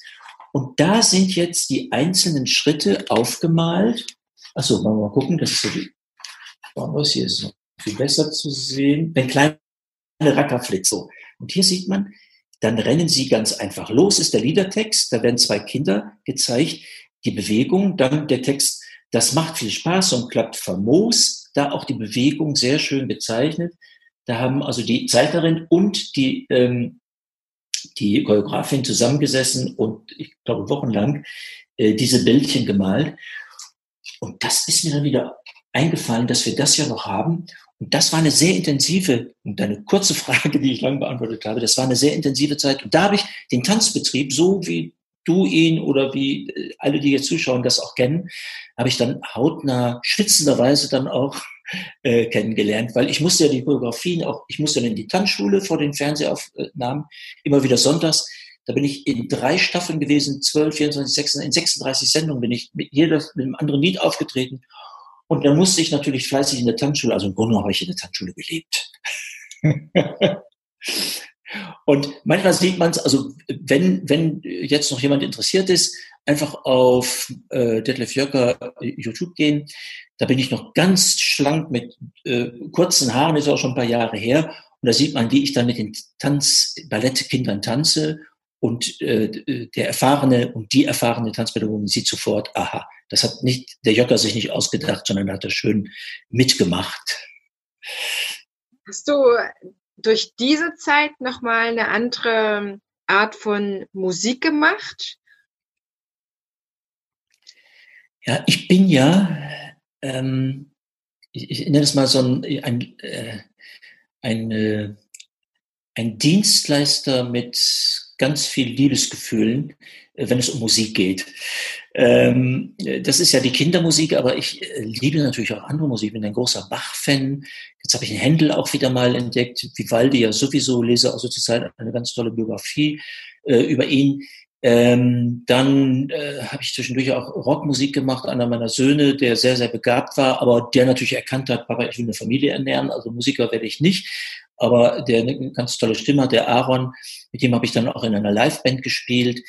Und da sind jetzt die einzelnen Schritte aufgemalt. Achso, wollen wir mal gucken, das ist so die, was hier noch viel besser zu sehen. Wenn kleine Rackerflitz, so. Und hier sieht man, dann rennen sie ganz einfach los, ist der Liedertext, da werden zwei Kinder gezeigt, die Bewegung, dann der Text, das macht viel Spaß und klappt famos, da auch die Bewegung sehr schön bezeichnet. Da haben also die Zeiterin und die ähm, die Choreografin zusammengesessen und ich glaube wochenlang äh, diese Bildchen gemalt. Und das ist mir dann wieder eingefallen, dass wir das ja noch haben. Und das war eine sehr intensive, und eine kurze Frage, die ich lang beantwortet habe, das war eine sehr intensive Zeit. Und da habe ich den Tanzbetrieb, so wie du ihn oder wie äh, alle, die jetzt zuschauen, das auch kennen, habe ich dann hautnah, schwitzenderweise dann auch äh, kennengelernt, weil ich musste ja die Choreografien auch, ich musste dann in die Tanzschule vor den Fernsehaufnahmen, immer wieder sonntags. Da bin ich in drei Staffeln gewesen, 12, 24, 36, in 36 Sendungen bin ich mit jeder, mit einem anderen Lied aufgetreten. Und dann musste ich natürlich fleißig in der Tanzschule, also im Grunde habe ich in der Tanzschule gelebt. Und manchmal sieht man es, also wenn, wenn jetzt noch jemand interessiert ist, einfach auf äh, Detlef Jöcker YouTube gehen. Da bin ich noch ganz schlank mit äh, kurzen Haaren, ist auch schon ein paar Jahre her. Und da sieht man, wie ich dann mit den Tanz, Ballettkindern tanze. Und äh, der erfahrene und die erfahrene Tanzpädagogin sieht sofort, aha, das hat nicht der Jöcker sich nicht ausgedacht, sondern hat er schön mitgemacht. Hast du durch diese Zeit nochmal eine andere Art von Musik gemacht? Ja, ich bin ja, ähm, ich, ich nenne es mal so ein, ein, äh, ein, äh, ein Dienstleister mit ganz viel Liebesgefühlen, äh, wenn es um Musik geht. Ähm, das ist ja die Kindermusik, aber ich äh, liebe natürlich auch andere Musik. Ich bin ein großer Bach-Fan. Jetzt habe ich einen Händel auch wieder mal entdeckt. Vivaldi ja sowieso, lese also zurzeit eine ganz tolle Biografie äh, über ihn. Ähm, dann äh, habe ich zwischendurch auch Rockmusik gemacht. Einer meiner Söhne, der sehr, sehr begabt war, aber der natürlich erkannt hat, Papa, ich will eine Familie ernähren, also Musiker werde ich nicht. Aber der eine ganz tolle Stimme hat, der Aaron, mit dem habe ich dann auch in einer Liveband gespielt.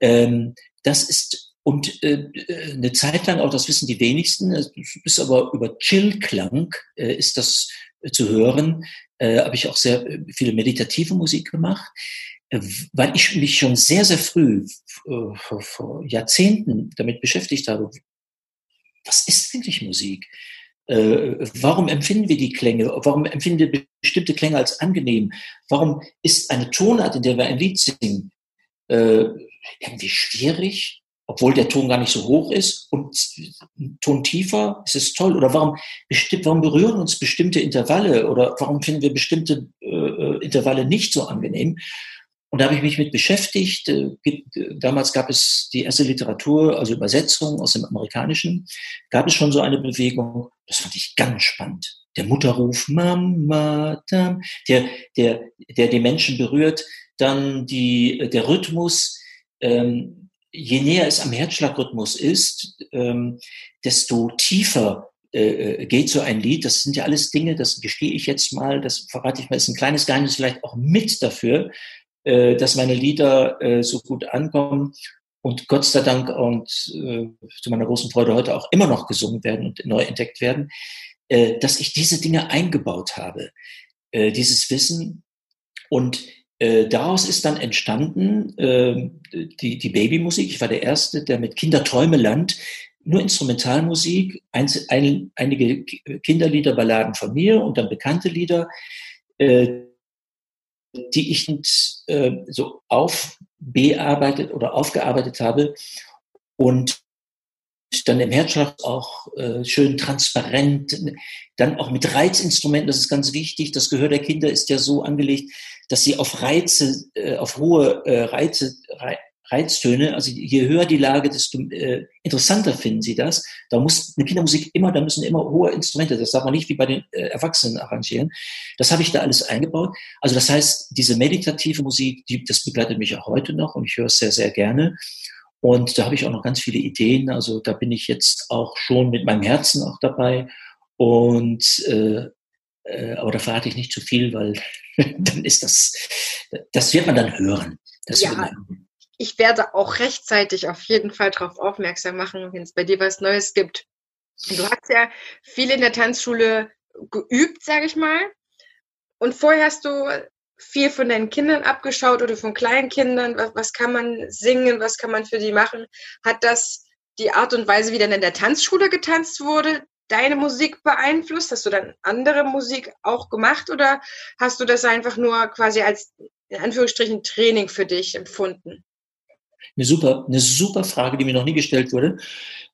Ähm, das ist und äh, eine Zeit lang, auch das wissen die wenigsten, ist aber über Chillklang äh, ist das äh, zu hören, äh, habe ich auch sehr äh, viele meditative Musik gemacht, weil ich mich schon sehr, sehr früh, vor, Jahrzehnten damit beschäftigt habe, was ist eigentlich Musik? Warum empfinden wir die Klänge? Warum empfinden wir bestimmte Klänge als angenehm? Warum ist eine Tonart, in der wir ein Lied singen, irgendwie schwierig, obwohl der Ton gar nicht so hoch ist und ein Ton tiefer, ist es toll. Oder warum, warum berühren uns bestimmte Intervalle oder warum finden wir bestimmte äh, äh Intervalle nicht so angenehm? Und da habe ich mich mit beschäftigt. Äh, damals gab es die erste Literatur, also Übersetzung aus dem Amerikanischen, gab es schon so eine Bewegung. Das fand ich ganz spannend. Der Mutterruf, Mama, Dam, der, der, der die Menschen berührt. Dann die, der Rhythmus, ähm, je näher es am Herzschlagrhythmus ist, ähm, desto tiefer äh, äh, geht so ein Lied. Das sind ja alles Dinge, das gestehe ich jetzt mal, das verrate ich mal, ist ein kleines Geheimnis vielleicht auch mit dafür, äh, dass meine Lieder äh, so gut ankommen und Gott sei Dank und äh, zu meiner großen Freude heute auch immer noch gesungen werden und neu entdeckt werden, äh, dass ich diese Dinge eingebaut habe, dieses Wissen und äh, daraus ist dann entstanden äh, die, die Babymusik. Ich war der Erste, der mit Kinderträumeland nur Instrumentalmusik, ein, ein, einige Kinderlieder, Balladen von mir und dann bekannte Lieder, äh, die ich äh, so aufbearbeitet oder aufgearbeitet habe und dann im Herzschlag auch äh, schön transparent, dann auch mit Reizinstrumenten, das ist ganz wichtig. Das Gehör der Kinder ist ja so angelegt, dass sie auf Reize, äh, auf hohe äh, Reize, Re Reiztöne. Also je höher die Lage, desto äh, interessanter finden sie das. Da muss eine Kindermusik immer, da müssen immer hohe Instrumente, das darf man nicht wie bei den äh, Erwachsenen arrangieren. Das habe ich da alles eingebaut. Also das heißt, diese meditative Musik, die, das begleitet mich auch heute noch und ich höre es sehr, sehr gerne. Und da habe ich auch noch ganz viele Ideen. Also da bin ich jetzt auch schon mit meinem Herzen auch dabei. Und äh, äh, aber da verrate ich nicht zu viel, weil dann ist das, das wird man dann hören. Das ja, man, ich werde auch rechtzeitig auf jeden Fall darauf aufmerksam machen, wenn es bei dir was Neues gibt. Du hast ja viel in der Tanzschule geübt, sage ich mal. Und vorher hast du viel von deinen Kindern abgeschaut oder von kleinen Kindern. Was, was kann man singen? Was kann man für die machen? Hat das die Art und Weise, wie dann in der Tanzschule getanzt wurde, deine Musik beeinflusst? Hast du dann andere Musik auch gemacht oder hast du das einfach nur quasi als in Anführungsstrichen Training für dich empfunden? Eine super, eine super Frage, die mir noch nie gestellt wurde.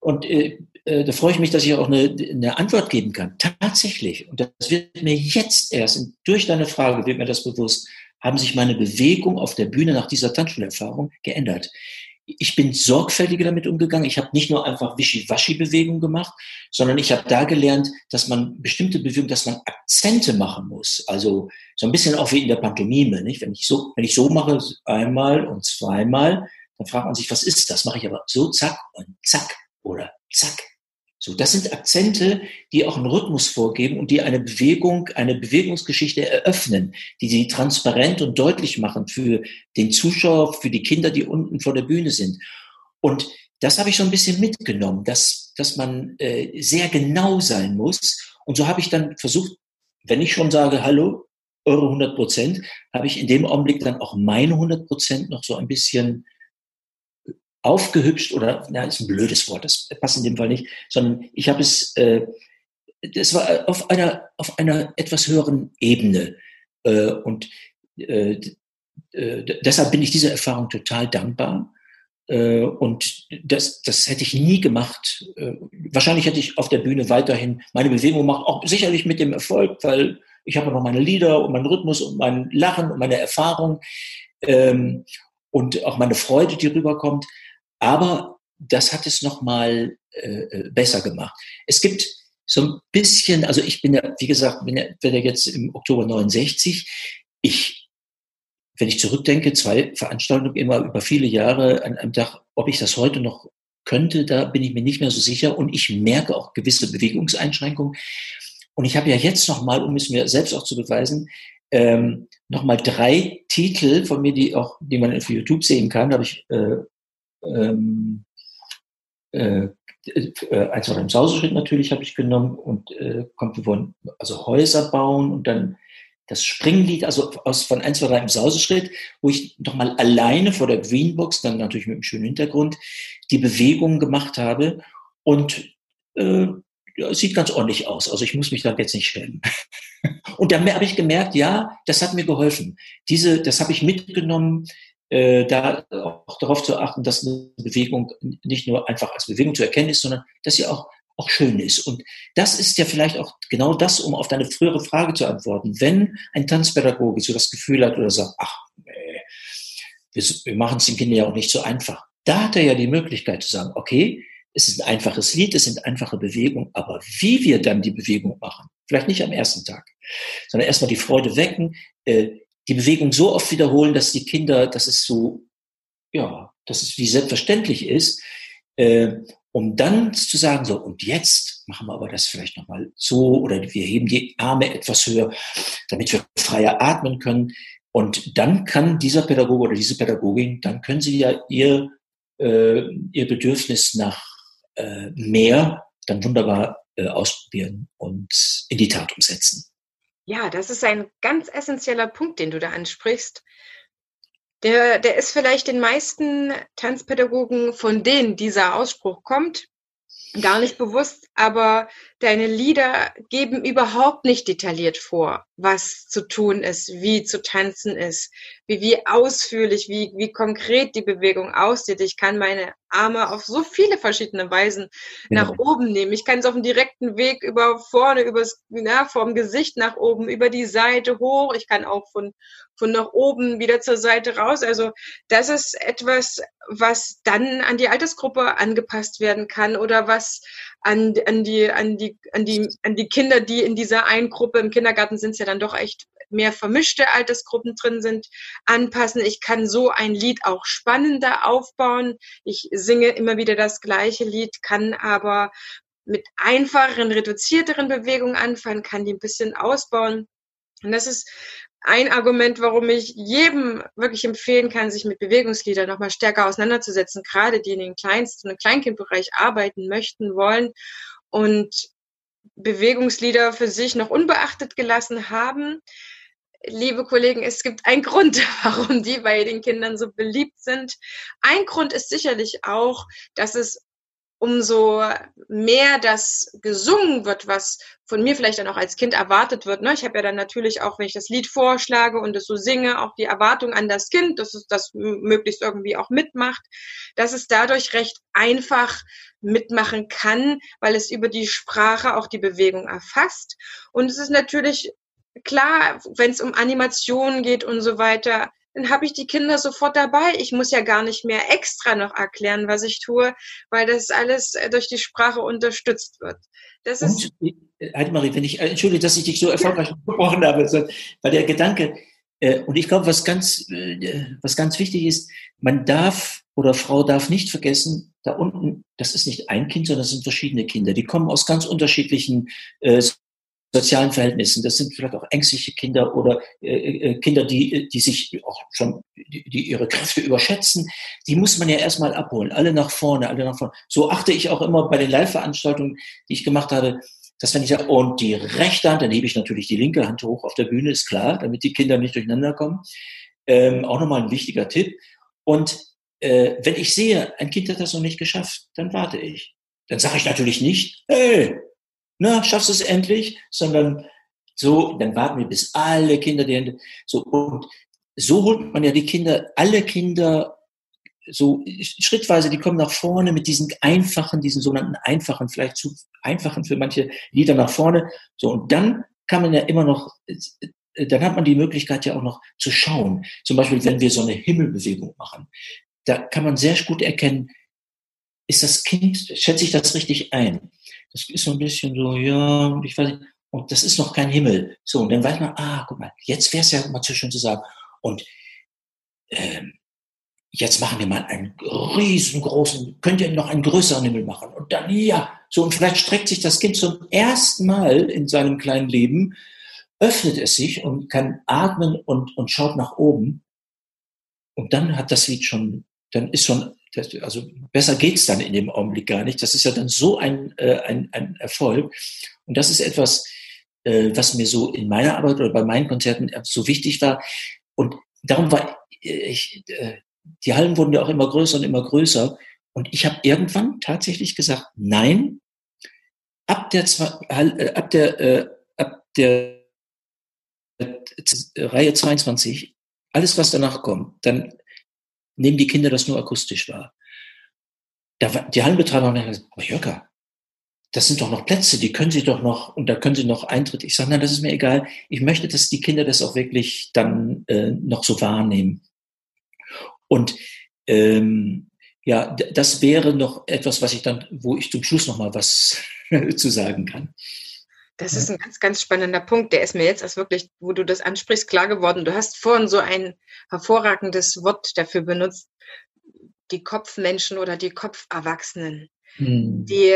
Und äh, äh, da freue ich mich, dass ich auch eine, eine Antwort geben kann. Tatsächlich, und das wird mir jetzt erst, durch deine Frage wird mir das bewusst, haben sich meine Bewegungen auf der Bühne nach dieser Tanzschulerfahrung geändert ich bin sorgfältiger damit umgegangen. Ich habe nicht nur einfach Wischiwaschi-Bewegungen gemacht, sondern ich habe da gelernt, dass man bestimmte Bewegungen, dass man Akzente machen muss. Also so ein bisschen auch wie in der Pantomime. Nicht? Wenn, ich so, wenn ich so mache, einmal und zweimal, dann fragt man sich, was ist das? Mache ich aber so, zack und zack oder zack. So, das sind Akzente, die auch einen Rhythmus vorgeben und die eine Bewegung, eine Bewegungsgeschichte eröffnen, die sie transparent und deutlich machen für den Zuschauer, für die Kinder, die unten vor der Bühne sind. Und das habe ich so ein bisschen mitgenommen, dass, dass man äh, sehr genau sein muss. Und so habe ich dann versucht, wenn ich schon sage, hallo, eure 100 Prozent, habe ich in dem Augenblick dann auch meine 100 Prozent noch so ein bisschen aufgehübscht oder, na, ist ein blödes Wort, das passt in dem Fall nicht, sondern ich habe es, äh, das war auf einer, auf einer etwas höheren Ebene. Äh, und äh, äh, deshalb bin ich dieser Erfahrung total dankbar. Äh, und das, das hätte ich nie gemacht. Äh, wahrscheinlich hätte ich auf der Bühne weiterhin meine Bewegung gemacht, auch sicherlich mit dem Erfolg, weil ich habe noch meine Lieder und meinen Rhythmus und mein Lachen und meine Erfahrung ähm, und auch meine Freude, die rüberkommt. Aber das hat es nochmal äh, äh, besser gemacht. Es gibt so ein bisschen, also ich bin ja, wie gesagt, bin ja, bin ja jetzt im Oktober 69. Ich, wenn ich zurückdenke, zwei Veranstaltungen immer über viele Jahre an einem Tag, ob ich das heute noch könnte, da bin ich mir nicht mehr so sicher. Und ich merke auch gewisse Bewegungseinschränkungen. Und ich habe ja jetzt nochmal, um es mir selbst auch zu beweisen, ähm, nochmal drei Titel von mir, die auch, die man auf YouTube sehen kann, habe ich äh, ähm, äh, äh, eins war im Sauseschritt natürlich habe ich genommen und äh, kommt, wir wollen also Häuser bauen und dann das Springlied, also aus von 1, 2, 3 im Sauseschritt, wo ich nochmal alleine vor der Greenbox, dann natürlich mit einem schönen Hintergrund, die Bewegungen gemacht habe und äh, ja, sieht ganz ordentlich aus. Also ich muss mich da jetzt nicht schämen. Und dann habe ich gemerkt, ja, das hat mir geholfen. Diese, das habe ich mitgenommen äh, da auch darauf zu achten, dass eine Bewegung nicht nur einfach als Bewegung zu erkennen ist, sondern dass sie auch auch schön ist. Und das ist ja vielleicht auch genau das, um auf deine frühere Frage zu antworten. Wenn ein Tanzpädagoge so das Gefühl hat oder sagt, ach, nee, wir, wir machen es den Kindern ja auch nicht so einfach. Da hat er ja die Möglichkeit zu sagen, okay, es ist ein einfaches Lied, es sind einfache Bewegungen, aber wie wir dann die Bewegung machen, vielleicht nicht am ersten Tag, sondern erstmal die Freude wecken, äh, die Bewegung so oft wiederholen, dass die Kinder, dass es so, ja, dass es wie selbstverständlich ist, äh, um dann zu sagen, so, und jetzt machen wir aber das vielleicht nochmal so oder wir heben die Arme etwas höher, damit wir freier atmen können. Und dann kann dieser Pädagoge oder diese Pädagogin, dann können sie ja ihr, äh, ihr Bedürfnis nach äh, mehr dann wunderbar äh, ausprobieren und in die Tat umsetzen. Ja, das ist ein ganz essentieller Punkt, den du da ansprichst. Der, der ist vielleicht den meisten Tanzpädagogen, von denen dieser Ausspruch kommt, gar nicht bewusst, aber deine Lieder geben überhaupt nicht detailliert vor, was zu tun ist, wie zu tanzen ist, wie, wie ausführlich, wie, wie konkret die Bewegung aussieht. Ich kann meine Arme auf so viele verschiedene Weisen nach ja. oben nehmen. Ich kann es auf dem direkten Weg über vorne, übers, na, vom Gesicht nach oben, über die Seite hoch. Ich kann auch von, von nach oben wieder zur Seite raus. Also das ist etwas, was dann an die Altersgruppe angepasst werden kann oder was an, an, die, an, die, an, die, an die Kinder, die in dieser einen Gruppe im Kindergarten sind, ja dann doch echt mehr vermischte Altersgruppen drin sind, anpassen. Ich kann so ein Lied auch spannender aufbauen. Ich singe immer wieder das gleiche Lied, kann aber mit einfacheren, reduzierteren Bewegungen anfangen, kann die ein bisschen ausbauen. Und das ist ein Argument, warum ich jedem wirklich empfehlen kann, sich mit Bewegungsliedern nochmal stärker auseinanderzusetzen, gerade die in den Kleinst- und Kleinkindbereich arbeiten möchten, wollen und Bewegungslieder für sich noch unbeachtet gelassen haben. Liebe Kollegen, es gibt einen Grund, warum die bei den Kindern so beliebt sind. Ein Grund ist sicherlich auch, dass es umso mehr das gesungen wird, was von mir vielleicht dann auch als Kind erwartet wird. Ne? Ich habe ja dann natürlich auch, wenn ich das Lied vorschlage und es so singe, auch die Erwartung an das Kind, dass es das möglichst irgendwie auch mitmacht, dass es dadurch recht einfach mitmachen kann, weil es über die Sprache auch die Bewegung erfasst. Und es ist natürlich klar, wenn es um Animationen geht und so weiter, dann habe ich die Kinder sofort dabei. Ich muss ja gar nicht mehr extra noch erklären, was ich tue, weil das alles äh, durch die Sprache unterstützt wird. Das ist Und, äh, Heidemarie, wenn ich, äh, entschuldige, dass ich dich so erfolgreich ja. gesprochen habe, weil der Gedanke, und ich glaube, was ganz, was ganz wichtig ist, man darf oder Frau darf nicht vergessen, da unten, das ist nicht ein Kind, sondern das sind verschiedene Kinder. Die kommen aus ganz unterschiedlichen sozialen Verhältnissen. Das sind vielleicht auch ängstliche Kinder oder äh, äh, Kinder, die, die sich auch schon, die, die ihre Kräfte überschätzen. Die muss man ja erstmal abholen. Alle nach vorne, alle nach vorne. So achte ich auch immer bei den Live-Veranstaltungen, die ich gemacht habe, dass wenn ich sage, und die rechte Hand, dann hebe ich natürlich die linke Hand hoch auf der Bühne, ist klar, damit die Kinder nicht durcheinander kommen. Ähm, auch nochmal ein wichtiger Tipp. Und äh, wenn ich sehe, ein Kind hat das noch nicht geschafft, dann warte ich. Dann sage ich natürlich nicht, hey, na, schaffst du es endlich, sondern so, dann warten wir, bis alle Kinder die Hände, so, und so holt man ja die Kinder, alle Kinder so schrittweise, die kommen nach vorne mit diesen einfachen, diesen sogenannten einfachen, vielleicht zu einfachen für manche Lieder nach vorne. So, und dann kann man ja immer noch, dann hat man die Möglichkeit ja auch noch zu schauen. Zum Beispiel, wenn wir so eine Himmelbewegung machen, da kann man sehr gut erkennen, ist das Kind, schätze ich das richtig ein? Das ist so ein bisschen so, ja, und ich weiß nicht, und das ist noch kein Himmel. So, und dann weiß man, ah, guck mal, jetzt wäre es ja mal zu schön zu sagen. Und ähm, jetzt machen wir mal einen riesengroßen, könnt ihr noch einen größeren Himmel machen? Und dann, ja, so, und vielleicht streckt sich das Kind zum ersten Mal in seinem kleinen Leben, öffnet es sich und kann atmen und, und schaut nach oben. Und dann hat das Lied schon, dann ist schon das, also besser geht's dann in dem Augenblick gar nicht. Das ist ja dann so ein, äh, ein, ein Erfolg. Und das ist etwas, äh, was mir so in meiner Arbeit oder bei meinen Konzerten so wichtig war. Und darum war ich, äh, die Hallen wurden ja auch immer größer und immer größer. Und ich habe irgendwann tatsächlich gesagt, nein, ab der, äh, ab der, äh, ab der äh, Reihe 22, alles was danach kommt, dann nehmen die Kinder das nur akustisch wahr. Die Hallenbetreiber haben gesagt, aber Jörger, das sind doch noch Plätze, die können Sie doch noch, und da können Sie noch Eintritt. Ich sage, nein, das ist mir egal. Ich möchte, dass die Kinder das auch wirklich dann äh, noch so wahrnehmen. Und ähm, ja, das wäre noch etwas, was ich dann, wo ich zum Schluss noch mal was zu sagen kann. Das ist ein ganz, ganz spannender Punkt. Der ist mir jetzt erst wirklich, wo du das ansprichst, klar geworden. Du hast vorhin so ein hervorragendes Wort dafür benutzt. Die Kopfmenschen oder die Kopferwachsenen, hm. die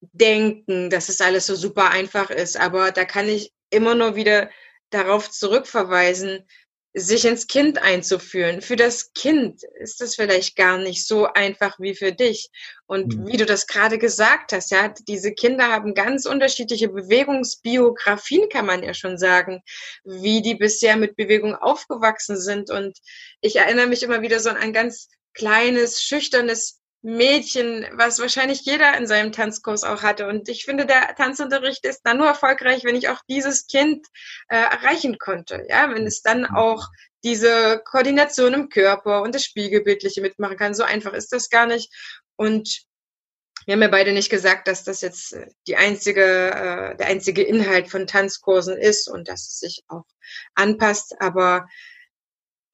denken, dass es alles so super einfach ist. Aber da kann ich immer nur wieder darauf zurückverweisen, sich ins Kind einzuführen. Für das Kind ist das vielleicht gar nicht so einfach wie für dich. Und mhm. wie du das gerade gesagt hast, ja, diese Kinder haben ganz unterschiedliche Bewegungsbiografien, kann man ja schon sagen, wie die bisher mit Bewegung aufgewachsen sind. Und ich erinnere mich immer wieder so an ein ganz kleines, schüchternes Mädchen, was wahrscheinlich jeder in seinem Tanzkurs auch hatte. Und ich finde, der Tanzunterricht ist dann nur erfolgreich, wenn ich auch dieses Kind äh, erreichen konnte. Ja, wenn es dann auch diese Koordination im Körper und das Spiegelbildliche mitmachen kann. So einfach ist das gar nicht. Und wir haben ja beide nicht gesagt, dass das jetzt äh, die einzige, äh, der einzige Inhalt von Tanzkursen ist und dass es sich auch anpasst. Aber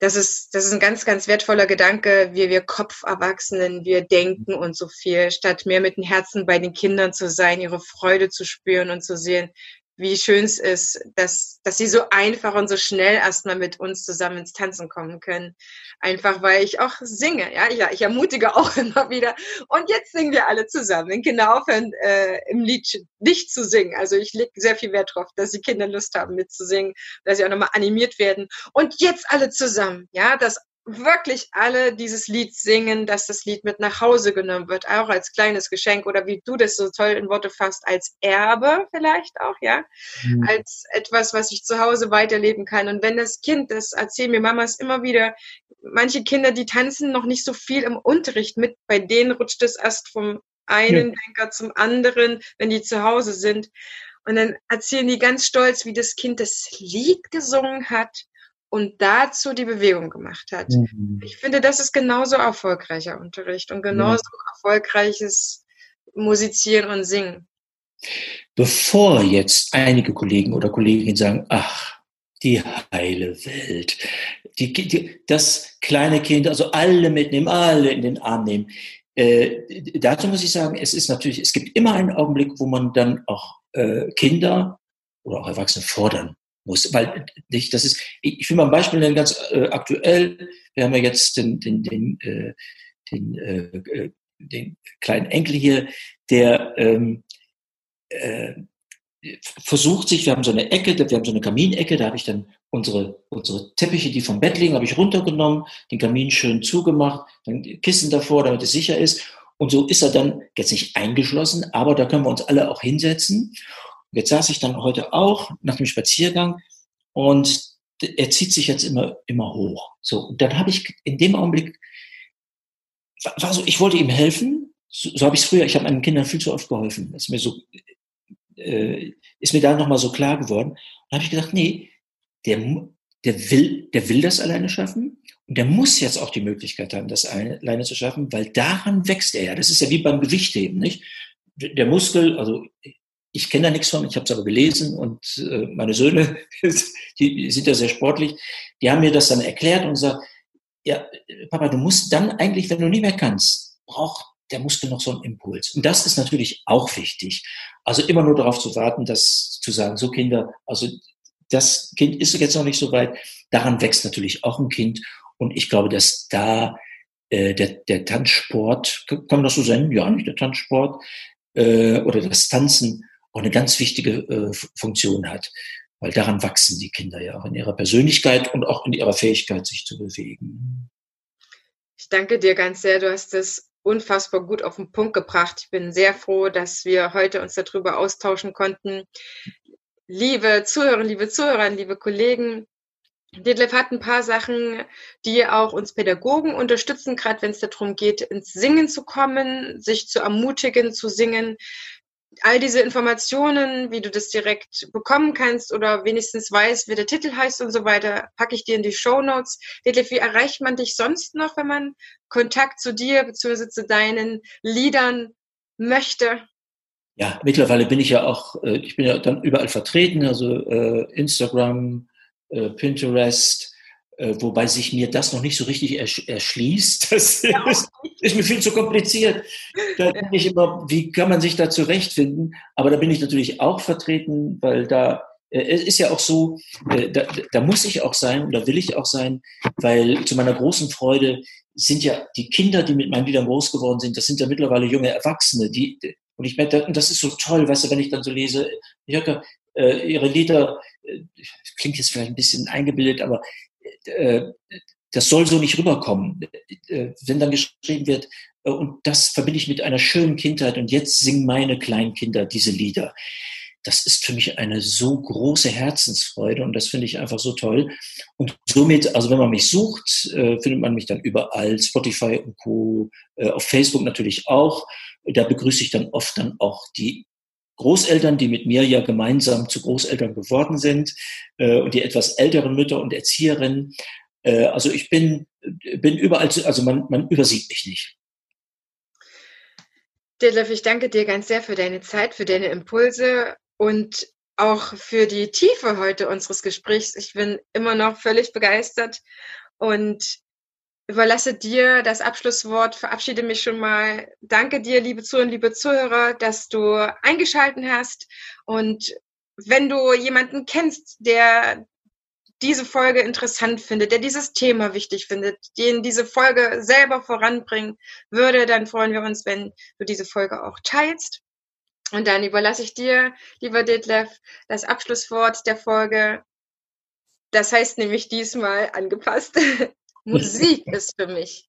das ist, das ist ein ganz, ganz wertvoller Gedanke, wie wir Kopferwachsenen, wir denken und so viel, statt mehr mit dem Herzen bei den Kindern zu sein, ihre Freude zu spüren und zu sehen, wie schön es ist, dass, dass sie so einfach und so schnell erstmal mit uns zusammen ins Tanzen kommen können. Einfach weil ich auch singe. Ja, ich, ich ermutige auch immer wieder. Und jetzt singen wir alle zusammen. Wenn Kinder aufhören, äh, im Lied nicht zu singen. Also ich lege sehr viel Wert darauf, dass die Kinder Lust haben mitzusingen, dass sie auch nochmal animiert werden. Und jetzt alle zusammen. Ja, dass wirklich alle dieses Lied singen, dass das Lied mit nach Hause genommen wird, auch als kleines Geschenk oder wie du das so toll in Worte fasst, als Erbe vielleicht auch, ja, mhm. als etwas, was ich zu Hause weiterleben kann. Und wenn das Kind, das erzählen mir Mamas immer wieder, manche Kinder, die tanzen noch nicht so viel im Unterricht mit, bei denen rutscht es erst vom einen ja. Denker zum anderen, wenn die zu Hause sind. Und dann erzählen die ganz stolz, wie das Kind das Lied gesungen hat und dazu die Bewegung gemacht hat. Mhm. Ich finde, das ist genauso erfolgreicher Unterricht und genauso ja. erfolgreiches Musizieren und Singen. Bevor jetzt einige Kollegen oder Kolleginnen sagen, ach, die heile Welt, die, die, das kleine Kind, also alle mitnehmen, alle in den Arm nehmen. Äh, dazu muss ich sagen, es ist natürlich, es gibt immer einen Augenblick, wo man dann auch äh, Kinder oder auch Erwachsene fordern muss. Weil nicht, das ist, ich will mal ein Beispiel nennen, ganz äh, aktuell. Wir haben ja jetzt den, den, den, äh, den, äh, äh den kleinen Enkel hier, der ähm, äh, versucht sich, wir haben so eine Ecke, wir haben so eine Kaminecke, da habe ich dann unsere, unsere Teppiche, die vom Bett liegen, habe ich runtergenommen, den Kamin schön zugemacht, dann Kissen davor, damit es sicher ist. Und so ist er dann jetzt nicht eingeschlossen, aber da können wir uns alle auch hinsetzen. Jetzt saß ich dann heute auch nach dem Spaziergang und er zieht sich jetzt immer, immer hoch. So, und dann habe ich in dem Augenblick, war so, ich wollte ihm helfen, so, so habe ich es früher, ich habe meinen Kindern viel zu oft geholfen. Ist mir so, äh, ist mir da nochmal so klar geworden. Und habe ich gedacht, nee, der, der will, der will das alleine schaffen. Und der muss jetzt auch die Möglichkeit haben, das alleine zu schaffen, weil daran wächst er ja. Das ist ja wie beim Gewichtheben, nicht? Der Muskel, also ich kenne da nichts von, ich habe es aber gelesen und äh, meine Söhne, die sind ja sehr sportlich, die haben mir das dann erklärt und gesagt, ja, Papa, du musst dann eigentlich, wenn du nicht mehr kannst, braucht der Muskel noch so einen Impuls. Und das ist natürlich auch wichtig. Also immer nur darauf zu warten, dass zu sagen, so Kinder, also das Kind ist jetzt noch nicht so weit, daran wächst natürlich auch ein Kind. Und ich glaube, dass da äh, der, der Tanzsport, kann man das so sagen? Ja, nicht der Tanzsport äh, oder das Tanzen auch eine ganz wichtige äh, Funktion hat. Weil daran wachsen die Kinder ja auch in ihrer Persönlichkeit und auch in ihrer Fähigkeit, sich zu bewegen. Ich danke dir ganz sehr. Du hast es unfassbar gut auf den Punkt gebracht. Ich bin sehr froh, dass wir heute uns darüber austauschen konnten. Liebe Zuhörer, liebe Zuhörer, liebe Kollegen, Detlef hat ein paar Sachen, die auch uns Pädagogen unterstützen, gerade wenn es darum geht, ins Singen zu kommen, sich zu ermutigen, zu singen all diese Informationen, wie du das direkt bekommen kannst oder wenigstens weißt, wie der Titel heißt und so weiter, packe ich dir in die Show Notes. Detlef, wie erreicht man dich sonst noch, wenn man Kontakt zu dir bzw. zu deinen Liedern möchte? Ja, mittlerweile bin ich ja auch, äh, ich bin ja dann überall vertreten, also äh, Instagram, äh, Pinterest, äh, wobei sich mir das noch nicht so richtig erschließt. Das ja. ist, ist, mir viel zu kompliziert. Da denke ich immer, wie kann man sich da zurechtfinden? Aber da bin ich natürlich auch vertreten, weil da äh, es ist ja auch so, äh, da, da muss ich auch sein und da will ich auch sein, weil zu meiner großen Freude sind ja die Kinder, die mit meinen Liedern groß geworden sind, das sind ja mittlerweile junge Erwachsene, die, und ich merke, das ist so toll, weißt du, wenn ich dann so lese, Jörg, äh, ihre Lieder, äh, klingt jetzt vielleicht ein bisschen eingebildet, aber äh, das soll so nicht rüberkommen. Äh, wenn dann geschrieben wird, äh, und das verbinde ich mit einer schönen Kindheit und jetzt singen meine kleinen Kinder diese Lieder. das ist für mich eine so große Herzensfreude und das finde ich einfach so toll. Und somit, also wenn man mich sucht, findet man mich dann überall, Spotify und Co., auf Facebook natürlich auch. Da begrüße ich dann oft dann auch die Großeltern, die mit mir ja gemeinsam zu Großeltern geworden sind äh, und die etwas älteren Mütter und Erzieherinnen. Äh, also ich bin, bin überall, also man, man übersieht mich nicht. Detlef, ich danke dir ganz sehr für deine Zeit, für deine Impulse und auch für die Tiefe heute unseres Gesprächs. Ich bin immer noch völlig begeistert und überlasse dir das Abschlusswort, verabschiede mich schon mal. Danke dir, liebe Zuhörer, liebe Zuhörer, dass du eingeschalten hast. Und wenn du jemanden kennst, der diese Folge interessant findet, der dieses Thema wichtig findet, den diese Folge selber voranbringen würde, dann freuen wir uns, wenn du diese Folge auch teilst. Und dann überlasse ich dir, lieber Detlef, das Abschlusswort der Folge. Das heißt nämlich diesmal angepasst. Musik ist für mich.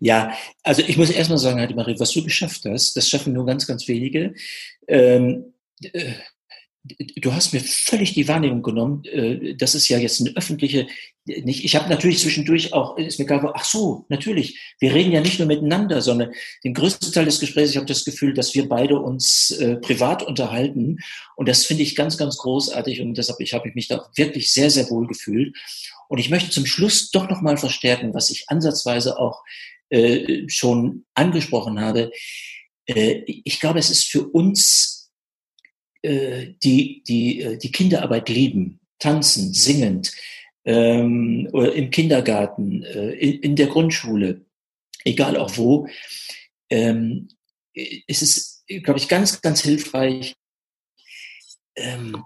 Ja, also ich muss erstmal sagen, Heidi Marie, was du geschafft hast, das schaffen nur ganz, ganz wenige. Ähm, äh, du hast mir völlig die Wahrnehmung genommen, äh, das ist ja jetzt eine öffentliche, nicht, ich habe natürlich zwischendurch auch, ist mir klar, ach so, natürlich, wir reden ja nicht nur miteinander, sondern den größten Teil des Gesprächs, ich habe das Gefühl, dass wir beide uns äh, privat unterhalten und das finde ich ganz, ganz großartig und deshalb ich habe mich da wirklich sehr, sehr wohl gefühlt und ich möchte zum Schluss doch nochmal verstärken, was ich ansatzweise auch äh, schon angesprochen habe. Äh, ich glaube, es ist für uns äh, die, die, äh, die Kinderarbeit lieben, tanzen, singend, ähm, oder im Kindergarten, äh, in, in, der Grundschule, egal auch wo, ähm, ist es, glaube ich, ganz, ganz hilfreich, ähm,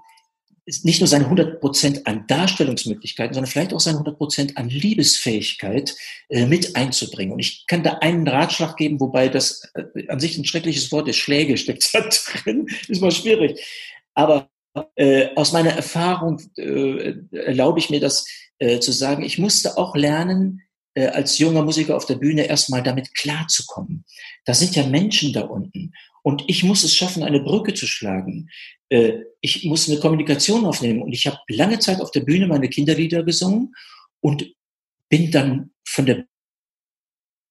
nicht nur seine 100 Prozent an Darstellungsmöglichkeiten, sondern vielleicht auch seine 100 Prozent an Liebesfähigkeit äh, mit einzubringen. Und ich kann da einen Ratschlag geben, wobei das äh, an sich ein schreckliches Wort ist, Schläge steckt da drin, ist mal schwierig. Aber äh, aus meiner Erfahrung äh, erlaube ich mir das äh, zu sagen, ich musste auch lernen, äh, als junger Musiker auf der Bühne erstmal damit klarzukommen. Da sind ja Menschen da unten. Und ich muss es schaffen, eine Brücke zu schlagen. Äh, ich muss eine Kommunikation aufnehmen. Und ich habe lange Zeit auf der Bühne meine Kinderlieder gesungen und bin dann von der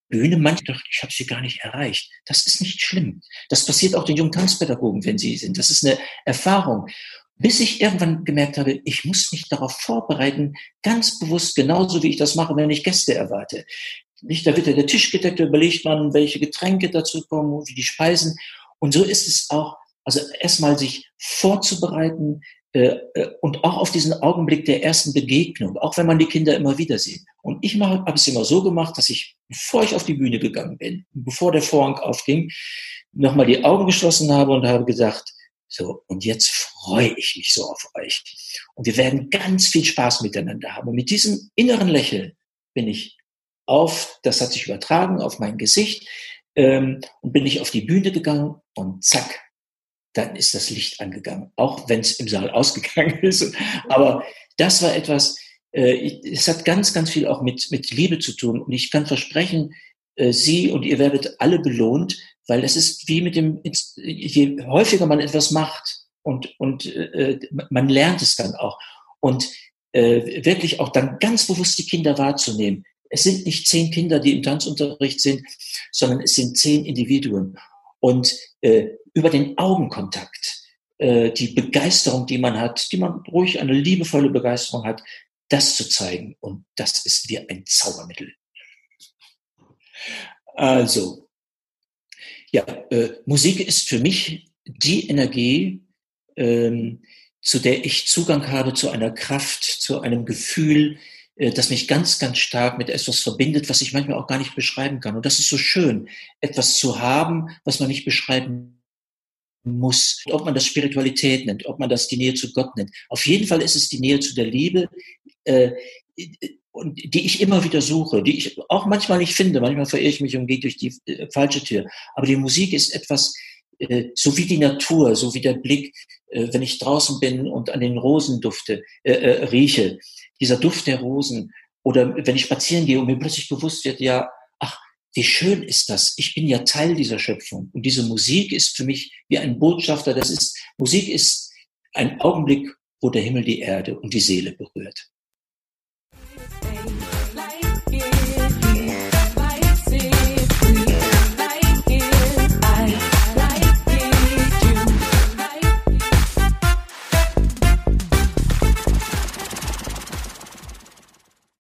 Bühne, manche dachten, ich habe sie gar nicht erreicht. Das ist nicht schlimm. Das passiert auch den jungen Tanzpädagogen, wenn sie sind. Das ist eine Erfahrung. Bis ich irgendwann gemerkt habe, ich muss mich darauf vorbereiten, ganz bewusst, genauso wie ich das mache, wenn ich Gäste erwarte. Nicht, da wird ja der Tisch gedeckt, da überlegt man, welche Getränke dazu kommen, wie die Speisen. Und so ist es auch, also erstmal sich vorzubereiten äh, äh, und auch auf diesen Augenblick der ersten Begegnung, auch wenn man die Kinder immer wieder sieht. Und ich habe es immer so gemacht, dass ich, bevor ich auf die Bühne gegangen bin, bevor der Vorhang aufging, nochmal die Augen geschlossen habe und habe gesagt, so, und jetzt freue ich mich so auf euch. Und wir werden ganz viel Spaß miteinander haben. Und mit diesem inneren Lächeln bin ich auf, das hat sich übertragen, auf mein Gesicht, ähm, und bin ich auf die Bühne gegangen und zack, dann ist das Licht angegangen, auch wenn es im Saal ausgegangen ist. Aber das war etwas, äh, es hat ganz, ganz viel auch mit, mit Liebe zu tun. Und ich kann versprechen, äh, Sie und ihr werdet alle belohnt, weil das ist wie mit dem, je häufiger man etwas macht und, und äh, man lernt es dann auch. Und äh, wirklich auch dann ganz bewusst die Kinder wahrzunehmen. Es sind nicht zehn Kinder, die im Tanzunterricht sind, sondern es sind zehn Individuen. Und äh, über den Augenkontakt, äh, die Begeisterung, die man hat, die man ruhig eine liebevolle Begeisterung hat, das zu zeigen. Und das ist wie ein Zaubermittel. Also, ja, äh, Musik ist für mich die Energie, ähm, zu der ich Zugang habe zu einer Kraft, zu einem Gefühl, äh, das mich ganz, ganz stark mit etwas verbindet, was ich manchmal auch gar nicht beschreiben kann. Und das ist so schön, etwas zu haben, was man nicht beschreiben muss. Ob man das Spiritualität nennt, ob man das die Nähe zu Gott nennt. Auf jeden Fall ist es die Nähe zu der Liebe, äh, und die ich immer wieder suche, die ich auch manchmal nicht finde. Manchmal verirre ich mich und gehe durch die äh, falsche Tür. Aber die Musik ist etwas, äh, so wie die Natur, so wie der Blick, äh, wenn ich draußen bin und an den Rosen dufte, äh, äh, rieche dieser Duft der Rosen oder wenn ich spazieren gehe und mir plötzlich bewusst wird, ja, ach, wie schön ist das? Ich bin ja Teil dieser Schöpfung. Und diese Musik ist für mich wie ein Botschafter. Das ist, Musik ist ein Augenblick, wo der Himmel die Erde und die Seele berührt.